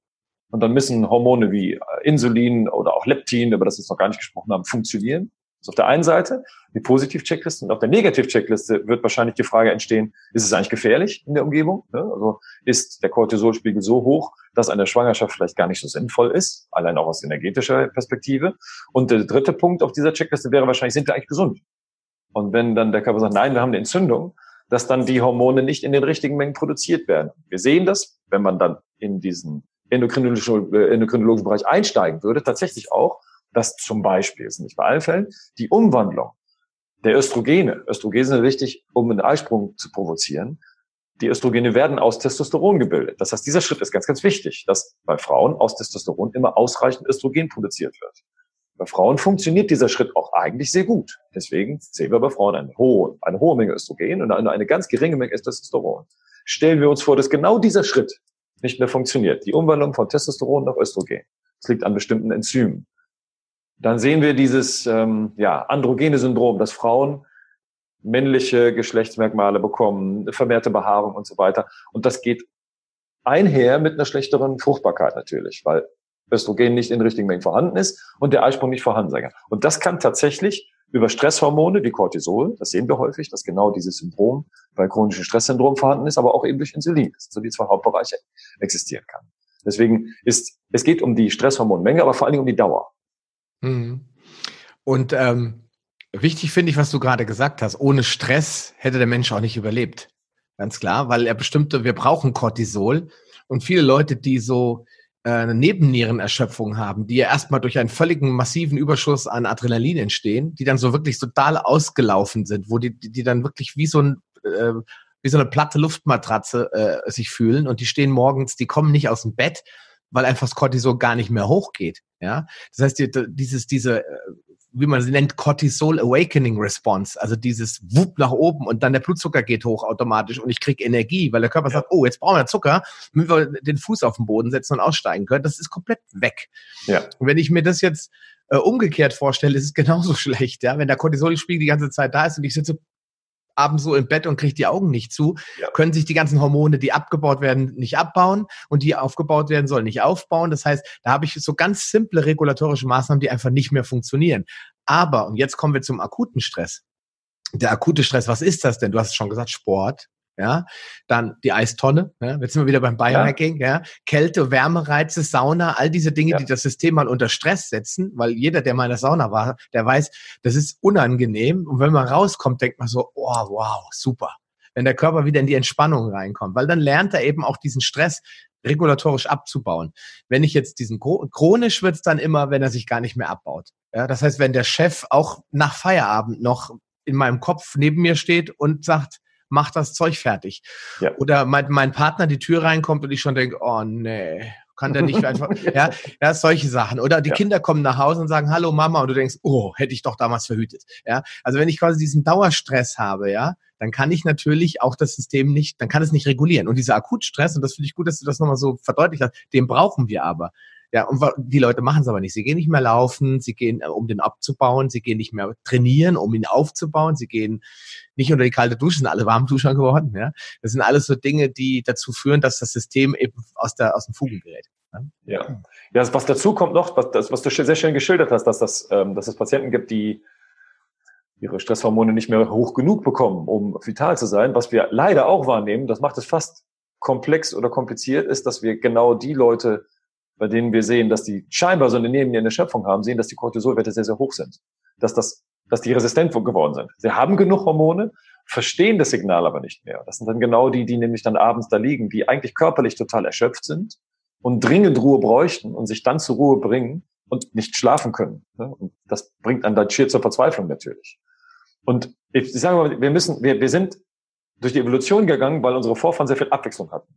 Und dann müssen Hormone wie äh, Insulin oder auch Leptin, über das wir jetzt noch gar nicht gesprochen haben, funktionieren. Das ist auf der einen Seite die Positiv-Checkliste und auf der Negativ-Checkliste wird wahrscheinlich die Frage entstehen, ist es eigentlich gefährlich in der Umgebung? Also ist der Cortisolspiegel so hoch, dass eine Schwangerschaft vielleicht gar nicht so sinnvoll ist, allein auch aus energetischer Perspektive. Und der dritte Punkt auf dieser Checkliste wäre wahrscheinlich, sind wir eigentlich gesund? Und wenn dann der Körper sagt, nein, wir haben eine Entzündung, dass dann die Hormone nicht in den richtigen Mengen produziert werden. Wir sehen das, wenn man dann in diesen endokrinologischen, äh, endokrinologischen Bereich einsteigen würde, tatsächlich auch, dass zum Beispiel, ist nicht bei allen Fällen, die Umwandlung der Östrogene, Östrogene sind wichtig, um einen Eisprung zu provozieren, die Östrogene werden aus Testosteron gebildet. Das heißt, dieser Schritt ist ganz, ganz wichtig, dass bei Frauen aus Testosteron immer ausreichend Östrogen produziert wird. Bei Frauen funktioniert dieser Schritt auch eigentlich sehr gut. Deswegen sehen wir bei Frauen eine hohe, eine hohe Menge Östrogen und eine, eine ganz geringe Menge Testosteron. Stellen wir uns vor, dass genau dieser Schritt nicht mehr funktioniert. Die Umwandlung von Testosteron nach Östrogen. Das liegt an bestimmten Enzymen. Dann sehen wir dieses ähm, ja, androgene Syndrom, dass Frauen männliche Geschlechtsmerkmale bekommen, vermehrte Behaarung und so weiter. Und das geht einher mit einer schlechteren Fruchtbarkeit natürlich, weil Östrogen nicht in richtigen Mengen vorhanden ist und der Eisprung nicht vorhanden sein kann. Und das kann tatsächlich über Stresshormone wie Cortisol, das sehen wir häufig, dass genau dieses Syndrom bei chronischen Stresssyndrom vorhanden ist, aber auch eben durch Insulin, dass so die zwei Hauptbereiche existieren kann. Deswegen ist, es geht um die Stresshormonmenge, aber vor allen Dingen um die Dauer. Mhm. Und ähm, wichtig finde ich, was du gerade gesagt hast. Ohne Stress hätte der Mensch auch nicht überlebt. Ganz klar, weil er bestimmte, wir brauchen Cortisol. Und viele Leute, die so eine Nebennierenerschöpfung haben, die ja erstmal durch einen völligen massiven Überschuss an Adrenalin entstehen, die dann so wirklich total ausgelaufen sind, wo die, die dann wirklich wie so ein äh, wie so eine platte Luftmatratze äh, sich fühlen und die stehen morgens, die kommen nicht aus dem Bett, weil einfach das Cortisol gar nicht mehr hochgeht. Ja, das heißt, die, dieses, diese, äh, wie man sie nennt, Cortisol Awakening Response, also dieses Wupp nach oben und dann der Blutzucker geht hoch automatisch und ich kriege Energie, weil der Körper ja. sagt, oh, jetzt brauchen wir Zucker, damit wir den Fuß auf den Boden setzen und aussteigen können. Das ist komplett weg. Ja. Und wenn ich mir das jetzt äh, umgekehrt vorstelle, ist es genauso schlecht, ja, wenn der Cortisolspiegel die ganze Zeit da ist und ich sitze abends so im Bett und kriegt die Augen nicht zu, ja. können sich die ganzen Hormone, die abgebaut werden, nicht abbauen und die aufgebaut werden sollen, nicht aufbauen. Das heißt, da habe ich so ganz simple regulatorische Maßnahmen, die einfach nicht mehr funktionieren. Aber, und jetzt kommen wir zum akuten Stress. Der akute Stress, was ist das denn? Du hast es schon gesagt, Sport, ja, dann die Eistonne, ja, jetzt sind wir wieder beim Biohacking, ja, ja. Kälte, Wärmereize, Sauna, all diese Dinge, ja. die das System mal unter Stress setzen, weil jeder, der mal in der Sauna war, der weiß, das ist unangenehm und wenn man rauskommt, denkt man so, oh, wow, super. Wenn der Körper wieder in die Entspannung reinkommt, weil dann lernt er eben auch diesen Stress regulatorisch abzubauen. Wenn ich jetzt diesen chronisch wird's dann immer, wenn er sich gar nicht mehr abbaut. Ja, das heißt, wenn der Chef auch nach Feierabend noch in meinem Kopf neben mir steht und sagt, mach das Zeug fertig. Ja. Oder mein, mein Partner die Tür reinkommt und ich schon denke, oh nee, kann der nicht einfach, ja, ja, solche Sachen. Oder die ja. Kinder kommen nach Hause und sagen, hallo Mama, und du denkst, oh, hätte ich doch damals verhütet. Ja, also wenn ich quasi diesen Dauerstress habe, ja, dann kann ich natürlich auch das System nicht, dann kann es nicht regulieren. Und dieser Akutstress, und das finde ich gut, dass du das nochmal so verdeutlicht hast, den brauchen wir aber. Ja, und die Leute machen es aber nicht. Sie gehen nicht mehr laufen, sie gehen, äh, um den abzubauen, sie gehen nicht mehr trainieren, um ihn aufzubauen, sie gehen nicht unter die kalte Dusche, sind alle warm Duschen geworden. Ja? Das sind alles so Dinge, die dazu führen, dass das System eben aus, der, aus dem Fugen gerät. Ja. ja, was dazu kommt noch, was, das, was du sehr schön geschildert hast, dass, das, ähm, dass es Patienten gibt, die ihre Stresshormone nicht mehr hoch genug bekommen, um vital zu sein. Was wir leider auch wahrnehmen, das macht es fast komplex oder kompliziert, ist, dass wir genau die Leute bei denen wir sehen, dass die scheinbar so eine nebenliegende Schöpfung haben, sehen, dass die Cortisolwerte sehr, sehr hoch sind. Dass das, dass die resistent geworden sind. Sie haben genug Hormone, verstehen das Signal aber nicht mehr. Das sind dann genau die, die nämlich dann abends da liegen, die eigentlich körperlich total erschöpft sind und dringend Ruhe bräuchten und sich dann zur Ruhe bringen und nicht schlafen können. Und das bringt dann dann schier zur Verzweiflung natürlich. Und ich sage mal, wir müssen, wir, wir sind durch die Evolution gegangen, weil unsere Vorfahren sehr viel Abwechslung hatten.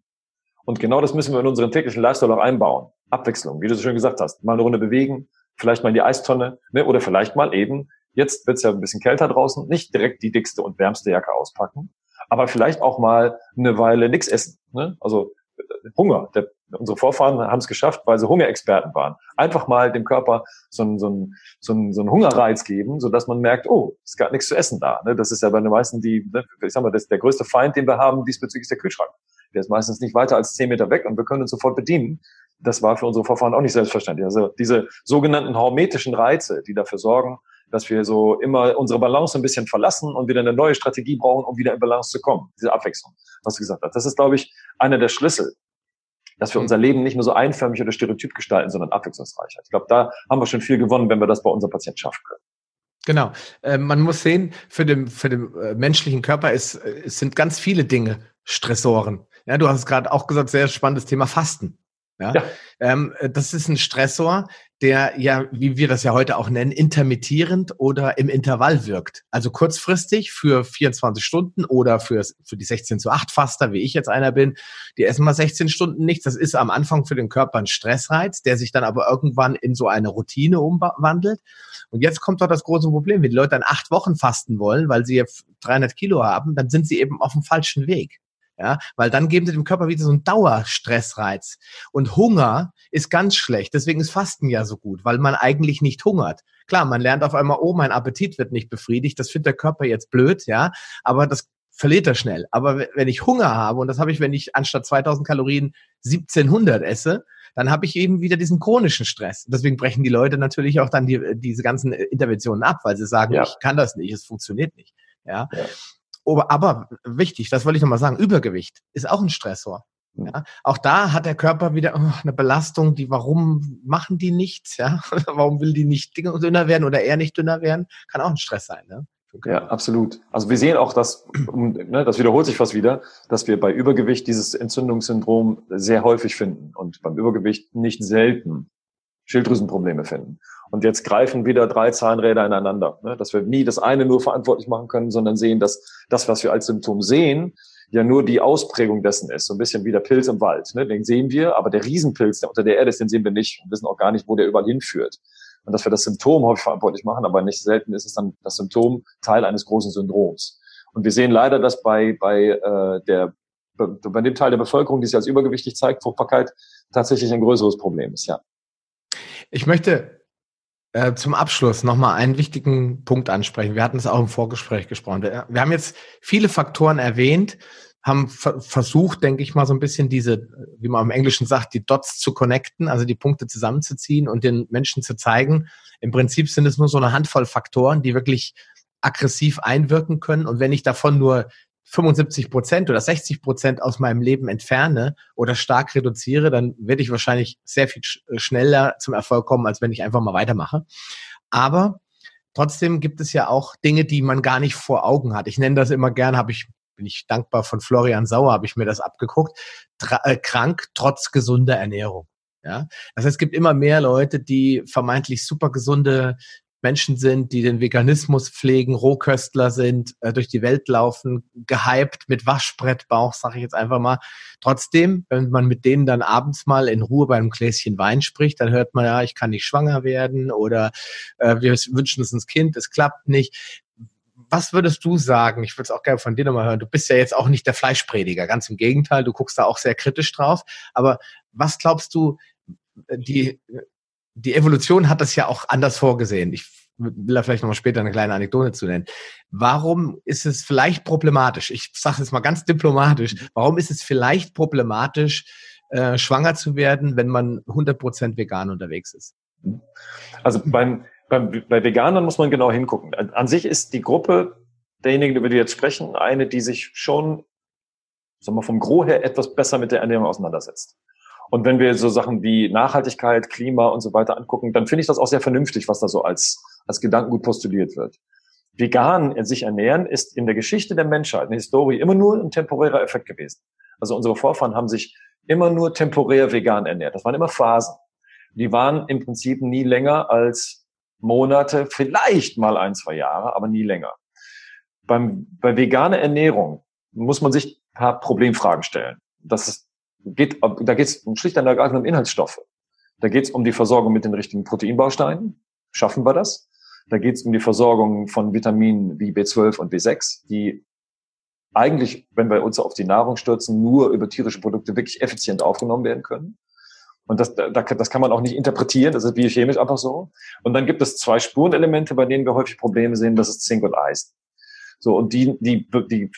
Und genau das müssen wir in unseren täglichen Lifestyle auch einbauen. Abwechslung, wie du so schön gesagt hast. Mal eine Runde bewegen, vielleicht mal in die Eistonne, ne, oder vielleicht mal eben, jetzt wird's ja ein bisschen kälter draußen, nicht direkt die dickste und wärmste Jacke auspacken, aber vielleicht auch mal eine Weile nichts essen. Ne? Also äh, Hunger. Der, unsere Vorfahren haben es geschafft, weil sie Hungerexperten waren. Einfach mal dem Körper so einen, so einen, so einen, so einen Hungerreiz geben, so dass man merkt, oh, es gar nichts zu essen da. Ne? Das ist ja bei den meisten die, ne, ich sag mal, das der größte Feind, den wir haben, diesbezüglich ist der Kühlschrank. Der ist meistens nicht weiter als zehn Meter weg und wir können uns sofort bedienen. Das war für unsere Vorfahren auch nicht selbstverständlich. Also diese sogenannten hormetischen Reize, die dafür sorgen, dass wir so immer unsere Balance ein bisschen verlassen und wieder eine neue Strategie brauchen, um wieder in Balance zu kommen. Diese Abwechslung, was du gesagt hast. Das ist, glaube ich, einer der Schlüssel, dass wir mhm. unser Leben nicht nur so einförmig oder stereotyp gestalten, sondern abwechslungsreicher. Ich glaube, da haben wir schon viel gewonnen, wenn wir das bei unserem Patienten schaffen können. Genau. Äh, man muss sehen, für den, für den äh, menschlichen Körper ist, äh, es sind ganz viele Dinge Stressoren. Ja, du hast gerade auch gesagt, sehr spannendes Thema Fasten. Ja, ja. Ähm, das ist ein Stressor, der ja, wie wir das ja heute auch nennen, intermittierend oder im Intervall wirkt. Also kurzfristig für 24 Stunden oder für, für die 16 zu 8 Faster, wie ich jetzt einer bin, die essen mal 16 Stunden nichts. Das ist am Anfang für den Körper ein Stressreiz, der sich dann aber irgendwann in so eine Routine umwandelt. Und jetzt kommt doch das große Problem. Wenn die Leute dann acht Wochen fasten wollen, weil sie 300 Kilo haben, dann sind sie eben auf dem falschen Weg. Ja, weil dann geben sie dem Körper wieder so einen Dauerstressreiz. Und Hunger ist ganz schlecht. Deswegen ist Fasten ja so gut, weil man eigentlich nicht hungert. Klar, man lernt auf einmal, oh, mein Appetit wird nicht befriedigt. Das findet der Körper jetzt blöd, ja. Aber das verliert er schnell. Aber wenn ich Hunger habe, und das habe ich, wenn ich anstatt 2000 Kalorien 1700 esse, dann habe ich eben wieder diesen chronischen Stress. Deswegen brechen die Leute natürlich auch dann die, diese ganzen Interventionen ab, weil sie sagen, ja. ich kann das nicht, es funktioniert nicht. Ja. ja. Aber, aber wichtig, das wollte ich nochmal sagen, Übergewicht ist auch ein Stressor. Ja, auch da hat der Körper wieder oh, eine Belastung, die, warum machen die nichts? Ja, warum will die nicht dünner werden oder eher nicht dünner werden? Kann auch ein Stress sein, ne? Ja, absolut. Also wir sehen auch, dass, ne, das wiederholt sich fast wieder, dass wir bei Übergewicht dieses Entzündungssyndrom sehr häufig finden und beim Übergewicht nicht selten Schilddrüsenprobleme finden. Und jetzt greifen wieder drei Zahnräder ineinander, ne? dass wir nie das eine nur verantwortlich machen können, sondern sehen, dass das, was wir als Symptom sehen, ja nur die Ausprägung dessen ist. So ein bisschen wie der Pilz im Wald. Ne? Den sehen wir, aber der Riesenpilz, der unter der Erde ist, den sehen wir nicht und wissen auch gar nicht, wo der überall hinführt. Und dass wir das Symptom häufig verantwortlich machen, aber nicht selten ist es dann das Symptom Teil eines großen Syndroms. Und wir sehen leider, dass bei, bei, äh, der, bei dem Teil der Bevölkerung, die sich als übergewichtig zeigt, Fruchtbarkeit tatsächlich ein größeres Problem ist, ja. Ich möchte äh, zum Abschluss nochmal einen wichtigen Punkt ansprechen. Wir hatten es auch im Vorgespräch gesprochen. Wir, wir haben jetzt viele Faktoren erwähnt, haben versucht, denke ich mal, so ein bisschen diese, wie man im Englischen sagt, die Dots zu connecten, also die Punkte zusammenzuziehen und den Menschen zu zeigen. Im Prinzip sind es nur so eine Handvoll Faktoren, die wirklich aggressiv einwirken können. Und wenn ich davon nur 75 Prozent oder 60 Prozent aus meinem Leben entferne oder stark reduziere, dann werde ich wahrscheinlich sehr viel äh, schneller zum Erfolg kommen, als wenn ich einfach mal weitermache. Aber trotzdem gibt es ja auch Dinge, die man gar nicht vor Augen hat. Ich nenne das immer gern, habe ich bin ich dankbar von Florian Sauer, habe ich mir das abgeguckt. Äh, krank trotz gesunder Ernährung. Ja, das heißt, es gibt immer mehr Leute, die vermeintlich super gesunde Menschen sind, die den Veganismus pflegen, Rohköstler sind, äh, durch die Welt laufen, gehypt mit Waschbrettbauch, sage ich jetzt einfach mal. Trotzdem, wenn man mit denen dann abends mal in Ruhe bei einem Gläschen Wein spricht, dann hört man ja, ich kann nicht schwanger werden oder äh, wir wünschen uns ein Kind, es klappt nicht. Was würdest du sagen? Ich würde es auch gerne von dir nochmal hören. Du bist ja jetzt auch nicht der Fleischprediger, ganz im Gegenteil, du guckst da auch sehr kritisch drauf. Aber was glaubst du, die die Evolution hat das ja auch anders vorgesehen. Ich will da vielleicht nochmal später eine kleine Anekdote zu nennen. Warum ist es vielleicht problematisch? Ich sage es mal ganz diplomatisch. Warum ist es vielleicht problematisch, äh, schwanger zu werden, wenn man 100% vegan unterwegs ist? Also beim, beim, bei Veganern muss man genau hingucken. An sich ist die Gruppe derjenigen, über die wir jetzt sprechen, eine, die sich schon sagen wir, vom Gros her etwas besser mit der Ernährung auseinandersetzt. Und wenn wir so Sachen wie Nachhaltigkeit, Klima und so weiter angucken, dann finde ich das auch sehr vernünftig, was da so als, als Gedankengut postuliert wird. Vegan sich ernähren ist in der Geschichte der Menschheit, in der Historie, immer nur ein temporärer Effekt gewesen. Also unsere Vorfahren haben sich immer nur temporär vegan ernährt. Das waren immer Phasen. Die waren im Prinzip nie länger als Monate, vielleicht mal ein, zwei Jahre, aber nie länger. Beim, bei veganer Ernährung muss man sich ein paar Problemfragen stellen. Das ist geht, da geht es schlicht und ergreifend um Inhaltsstoffe. Da geht es um die Versorgung mit den richtigen Proteinbausteinen. Schaffen wir das? Da geht es um die Versorgung von Vitaminen wie B12 und B6, die eigentlich, wenn wir uns auf die Nahrung stürzen, nur über tierische Produkte wirklich effizient aufgenommen werden können. Und das, da, das kann man auch nicht interpretieren, das ist biochemisch einfach so. Und dann gibt es zwei Spurenelemente, bei denen wir häufig Probleme sehen, das ist Zink und Eisen. So, und die, die, die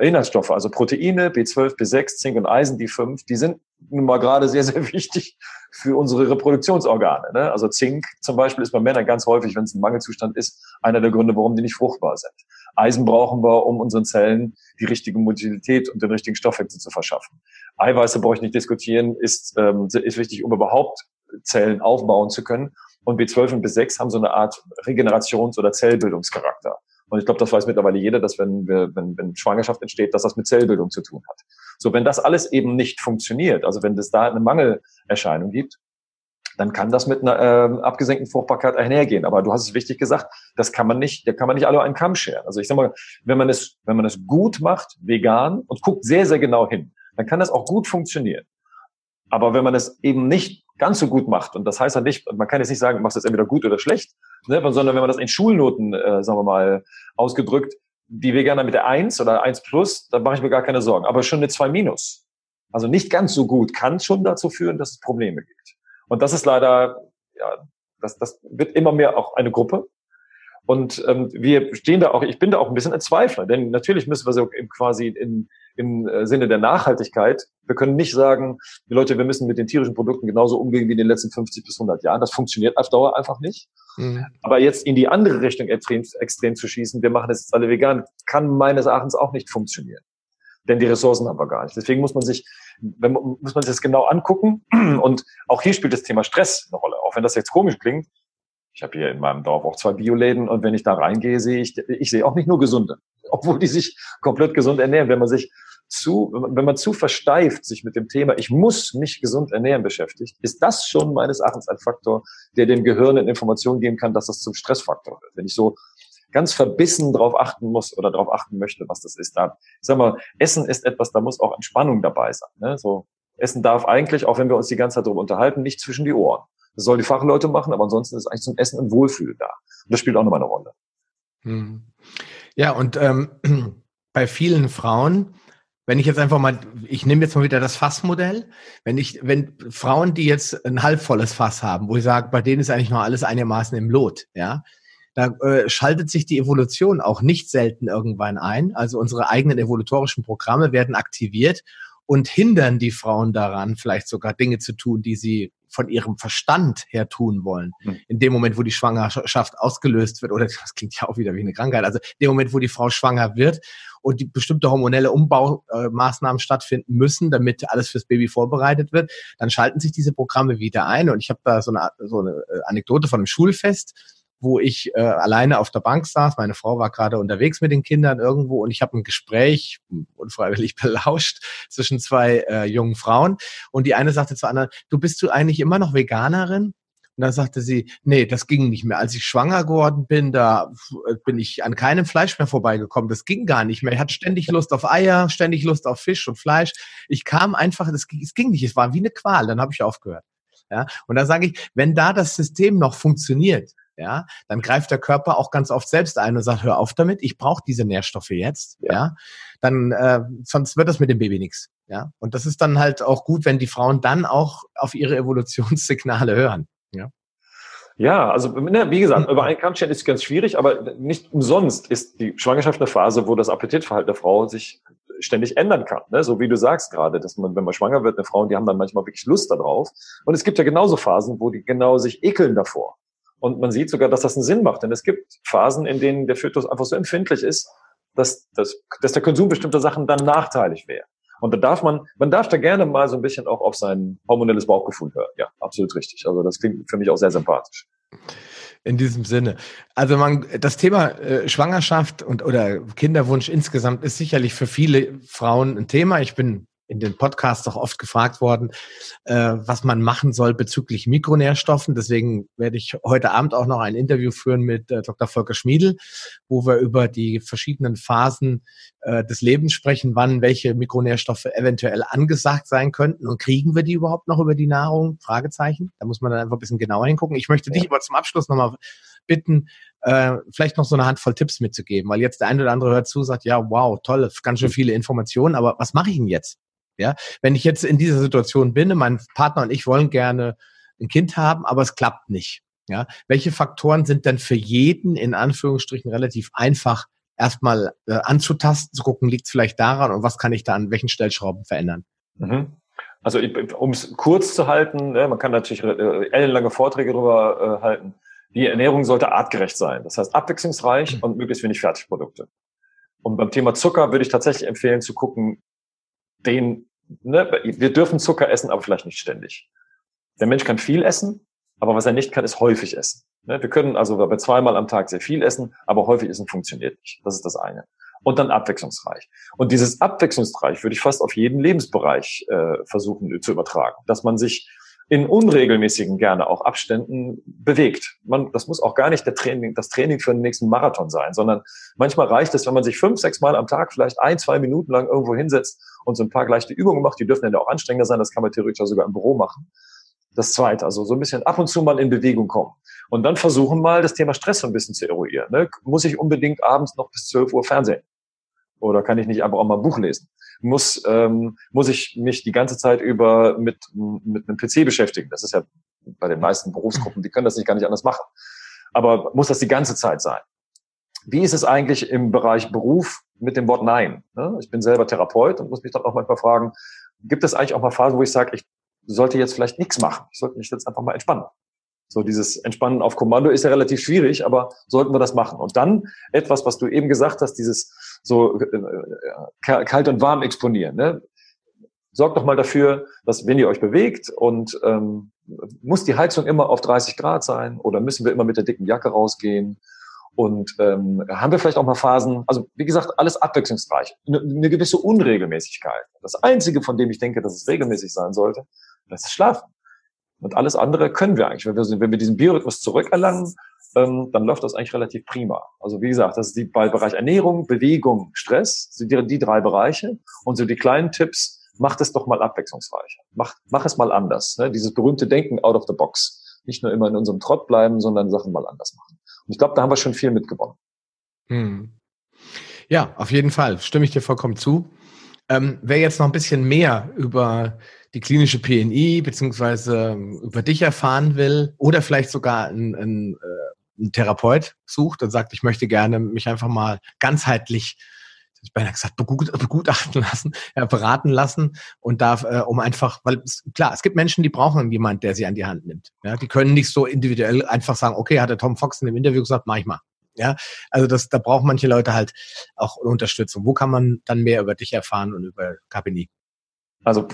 Inhaltsstoffe, also Proteine, B12, B6, Zink und Eisen, die fünf, die sind nun mal gerade sehr, sehr wichtig für unsere Reproduktionsorgane. Ne? Also Zink zum Beispiel ist bei Männern ganz häufig, wenn es ein Mangelzustand ist, einer der Gründe, warum die nicht fruchtbar sind. Eisen brauchen wir, um unseren Zellen die richtige Motilität und den richtigen Stoffwechsel zu verschaffen. Eiweiße brauche ich nicht diskutieren, ist, ähm, ist wichtig, um überhaupt Zellen aufbauen zu können. Und B12 und B6 haben so eine Art Regenerations- oder Zellbildungscharakter. Und ich glaube, das weiß mittlerweile jeder, dass wenn, wir, wenn, wenn Schwangerschaft entsteht, dass das mit Zellbildung zu tun hat. So, wenn das alles eben nicht funktioniert, also wenn es da eine Mangelerscheinung gibt, dann kann das mit einer äh, abgesenkten Fruchtbarkeit einhergehen. Aber du hast es wichtig gesagt, das kann man nicht, da kann man nicht alle einen Kamm scheren. Also ich sag mal, wenn man es, wenn man es gut macht, vegan und guckt sehr, sehr genau hin, dann kann das auch gut funktionieren. Aber wenn man es eben nicht ganz so gut macht, und das heißt ja nicht, man kann jetzt nicht sagen, du machst es entweder gut oder schlecht, ne, sondern wenn man das in Schulnoten, äh, sagen wir mal, ausgedrückt, die Veganer mit der 1 oder 1 plus, dann mache ich mir gar keine Sorgen. Aber schon eine 2 minus, also nicht ganz so gut, kann schon dazu führen, dass es Probleme gibt. Und das ist leider, ja, das, das wird immer mehr auch eine Gruppe. Und ähm, wir stehen da auch, ich bin da auch ein bisschen ein Zweifler, denn natürlich müssen wir so quasi in, im äh, Sinne der Nachhaltigkeit. Wir können nicht sagen, die Leute, wir müssen mit den tierischen Produkten genauso umgehen wie in den letzten 50 bis 100 Jahren. Das funktioniert auf Dauer einfach nicht. Mhm. Aber jetzt in die andere Richtung extrem, extrem zu schießen, wir machen das jetzt alle vegan, kann meines Erachtens auch nicht funktionieren. Denn die Ressourcen haben wir gar nicht. Deswegen muss man sich, wenn, muss man sich das genau angucken. Und auch hier spielt das Thema Stress eine Rolle. Auch wenn das jetzt komisch klingt. Ich habe hier in meinem Dorf auch zwei Bioläden und wenn ich da reingehe, sehe ich, ich sehe auch nicht nur gesunde, obwohl die sich komplett gesund ernähren. Wenn man sich zu, wenn man zu versteift sich mit dem Thema, ich muss mich gesund ernähren beschäftigt, ist das schon meines Erachtens ein Faktor, der dem Gehirn eine Information geben kann, dass das zum Stressfaktor wird. Wenn ich so ganz verbissen darauf achten muss oder darauf achten möchte, was das ist. Da, ich sag mal, Essen ist etwas, da muss auch Entspannung dabei sein. Ne? So, Essen darf eigentlich, auch wenn wir uns die ganze Zeit darüber unterhalten, nicht zwischen die Ohren. Das sollen die Fachleute machen, aber ansonsten ist eigentlich zum Essen ein Wohlfühl da. Und das spielt auch nochmal eine Rolle. Hm. Ja, und ähm, bei vielen Frauen wenn ich jetzt einfach mal, ich nehme jetzt mal wieder das Fassmodell, wenn ich, wenn Frauen, die jetzt ein halbvolles Fass haben, wo ich sage, bei denen ist eigentlich noch alles einigermaßen im Lot, ja, da äh, schaltet sich die Evolution auch nicht selten irgendwann ein. Also unsere eigenen evolutorischen Programme werden aktiviert und hindern die Frauen daran, vielleicht sogar Dinge zu tun, die sie von ihrem Verstand her tun wollen. Mhm. In dem Moment, wo die Schwangerschaft ausgelöst wird, oder das klingt ja auch wieder wie eine Krankheit, also in dem Moment, wo die Frau schwanger wird und die bestimmte hormonelle Umbaumaßnahmen stattfinden müssen, damit alles fürs Baby vorbereitet wird, dann schalten sich diese Programme wieder ein. Und ich habe da so eine, so eine äh, Anekdote von einem Schulfest wo ich äh, alleine auf der Bank saß. Meine Frau war gerade unterwegs mit den Kindern irgendwo und ich habe ein Gespräch unfreiwillig belauscht zwischen zwei äh, jungen Frauen. Und die eine sagte zur anderen, du bist du eigentlich immer noch Veganerin? Und dann sagte sie, nee, das ging nicht mehr. Als ich schwanger geworden bin, da äh, bin ich an keinem Fleisch mehr vorbeigekommen. Das ging gar nicht mehr. Ich hatte ständig Lust auf Eier, ständig Lust auf Fisch und Fleisch. Ich kam einfach, es ging nicht. Es war wie eine Qual. Dann habe ich aufgehört. Ja, und da sage ich, wenn da das System noch funktioniert, ja, dann greift der Körper auch ganz oft selbst ein und sagt, hör auf damit, ich brauche diese Nährstoffe jetzt, ja, ja dann äh, sonst wird das mit dem Baby nichts, ja. Und das ist dann halt auch gut, wenn die Frauen dann auch auf ihre Evolutionssignale hören, ja. Ja, also ne, wie gesagt, über einen Kamm ist ganz schwierig, aber nicht umsonst ist die Schwangerschaft eine Phase, wo das Appetitverhalten der Frau sich ständig ändern kann. Ne? So wie du sagst gerade, dass man, wenn man schwanger wird, eine Frau, die haben dann manchmal wirklich Lust darauf. Und es gibt ja genauso Phasen, wo die genau sich ekeln davor. Und man sieht sogar, dass das einen Sinn macht. Denn es gibt Phasen, in denen der Fötus einfach so empfindlich ist, dass, dass, dass der Konsum bestimmter Sachen dann nachteilig wäre. Und da darf man, man darf da gerne mal so ein bisschen auch auf sein hormonelles Bauchgefühl hören. Ja, absolut richtig. Also das klingt für mich auch sehr sympathisch. In diesem Sinne. Also man, das Thema äh, Schwangerschaft und oder Kinderwunsch insgesamt ist sicherlich für viele Frauen ein Thema. Ich bin in den Podcasts auch oft gefragt worden, äh, was man machen soll bezüglich Mikronährstoffen. Deswegen werde ich heute Abend auch noch ein Interview führen mit äh, Dr. Volker Schmiedel, wo wir über die verschiedenen Phasen äh, des Lebens sprechen, wann welche Mikronährstoffe eventuell angesagt sein könnten und kriegen wir die überhaupt noch über die Nahrung? Fragezeichen. Da muss man dann einfach ein bisschen genauer hingucken. Ich möchte dich aber zum Abschluss nochmal bitten, äh, vielleicht noch so eine Handvoll Tipps mitzugeben, weil jetzt der eine oder andere hört zu, sagt, ja, wow, toll, ganz schön viele Informationen, aber was mache ich denn jetzt? Ja, wenn ich jetzt in dieser Situation bin, mein Partner und ich wollen gerne ein Kind haben, aber es klappt nicht. Ja, welche Faktoren sind denn für jeden in Anführungsstrichen relativ einfach erstmal äh, anzutasten, zu gucken, liegt es vielleicht daran und was kann ich da an welchen Stellschrauben verändern? Mhm. Also um es kurz zu halten, ne, man kann natürlich äh, ellenlange Vorträge darüber äh, halten. Die Ernährung sollte artgerecht sein, das heißt abwechslungsreich mhm. und möglichst wenig Fertigprodukte. Und beim Thema Zucker würde ich tatsächlich empfehlen zu gucken, den, ne, wir dürfen Zucker essen, aber vielleicht nicht ständig. Der Mensch kann viel essen, aber was er nicht kann, ist häufig essen. Ne, wir können also bei zweimal am Tag sehr viel essen, aber häufig essen funktioniert nicht. Das ist das eine. Und dann abwechslungsreich. Und dieses abwechslungsreich würde ich fast auf jeden Lebensbereich äh, versuchen zu übertragen. Dass man sich in unregelmäßigen, gerne auch Abständen bewegt. Man, das muss auch gar nicht der Training, das Training für den nächsten Marathon sein, sondern manchmal reicht es, wenn man sich fünf, sechs Mal am Tag vielleicht ein, zwei Minuten lang irgendwo hinsetzt und so ein paar leichte Übungen macht. Die dürfen ja auch anstrengender sein. Das kann man theoretisch sogar im Büro machen. Das zweite, also so ein bisschen ab und zu mal in Bewegung kommen. Und dann versuchen mal, das Thema Stress so ein bisschen zu eruieren. Ne? Muss ich unbedingt abends noch bis 12 Uhr Fernsehen? Oder kann ich nicht einfach auch mal ein Buch lesen? Muss, ähm, muss ich mich die ganze Zeit über mit, mit einem PC beschäftigen? Das ist ja bei den meisten Berufsgruppen, die können das nicht gar nicht anders machen. Aber muss das die ganze Zeit sein? Wie ist es eigentlich im Bereich Beruf mit dem Wort Nein? Ne? Ich bin selber Therapeut und muss mich dann auch manchmal fragen, gibt es eigentlich auch mal Phasen, wo ich sage, ich sollte jetzt vielleicht nichts machen? Ich sollte mich jetzt einfach mal entspannen. So dieses Entspannen auf Kommando ist ja relativ schwierig, aber sollten wir das machen. Und dann etwas, was du eben gesagt hast, dieses so äh, äh kalt und warm exponieren. Ne? Sorgt doch mal dafür, dass wenn ihr euch bewegt und ähm, muss die Heizung immer auf 30 Grad sein oder müssen wir immer mit der dicken Jacke rausgehen? Und ähm, haben wir vielleicht auch mal Phasen, also wie gesagt, alles abwechslungsreich, eine, eine gewisse Unregelmäßigkeit. Das Einzige, von dem ich denke, dass es regelmäßig sein sollte, das ist Schlafen. Und alles andere können wir eigentlich. Wenn wir, wenn wir diesen Biorhythmus zurückerlangen, ähm, dann läuft das eigentlich relativ prima. Also wie gesagt, das ist die bei Bereich Ernährung, Bewegung, Stress, sind die, die drei Bereiche. Und so die kleinen Tipps, macht es doch mal abwechslungsreicher. Mach, mach es mal anders. Ne? Dieses berühmte Denken out of the box. Nicht nur immer in unserem Trott bleiben, sondern Sachen mal anders machen. Und ich glaube, da haben wir schon viel mitgewonnen. Hm. Ja, auf jeden Fall. Stimme ich dir vollkommen zu. Ähm, wer jetzt noch ein bisschen mehr über die klinische PNI beziehungsweise ähm, über dich erfahren will oder vielleicht sogar ein, ein, äh, ein Therapeut sucht und sagt, ich möchte gerne mich einfach mal ganzheitlich ich beinahe gesagt, begutachten lassen, ja, beraten lassen und da, äh, um einfach, weil klar, es gibt Menschen, die brauchen jemand, der sie an die Hand nimmt. Ja, die können nicht so individuell einfach sagen, okay, hat der Tom Fox in dem Interview gesagt, mach ich mal. Ja, also das, da brauchen manche Leute halt auch Unterstützung. Wo kann man dann mehr über dich erfahren und über KPNI? Also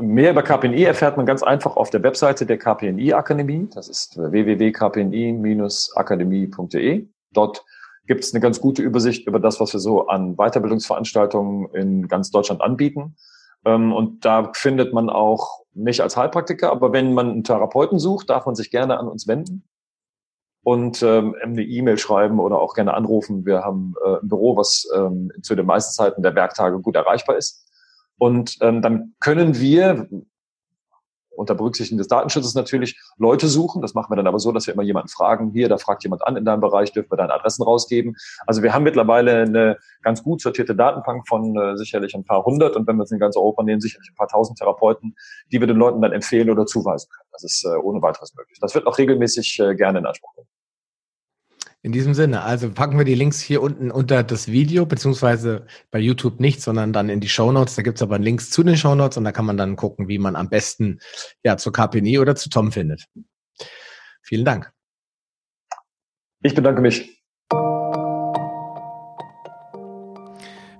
mehr über KPNI erfährt man ganz einfach auf der Webseite der KPNI Akademie. Das ist www.kpni-akademie.de. Dort gibt es eine ganz gute Übersicht über das, was wir so an Weiterbildungsveranstaltungen in ganz Deutschland anbieten. Ähm, und da findet man auch mich als Heilpraktiker, aber wenn man einen Therapeuten sucht, darf man sich gerne an uns wenden und ähm, eine E-Mail schreiben oder auch gerne anrufen. Wir haben äh, ein Büro, was ähm, zu den meisten Zeiten der Werktage gut erreichbar ist. Und ähm, dann können wir unter Berücksichtigung des Datenschutzes natürlich Leute suchen. Das machen wir dann aber so, dass wir immer jemanden fragen, hier, da fragt jemand an in deinem Bereich, dürfen wir deine Adressen rausgeben. Also wir haben mittlerweile eine ganz gut sortierte Datenbank von äh, sicherlich ein paar hundert und wenn wir uns in ganz Europa nehmen, sicherlich ein paar tausend Therapeuten, die wir den Leuten dann empfehlen oder zuweisen können. Das ist äh, ohne weiteres möglich. Das wird auch regelmäßig äh, gerne in Anspruch genommen. In diesem Sinne, also packen wir die Links hier unten unter das Video, beziehungsweise bei YouTube nicht, sondern dann in die Show Notes. Da gibt's aber Links zu den Show Notes und da kann man dann gucken, wie man am besten ja zur KPNI oder zu Tom findet. Vielen Dank. Ich bedanke mich.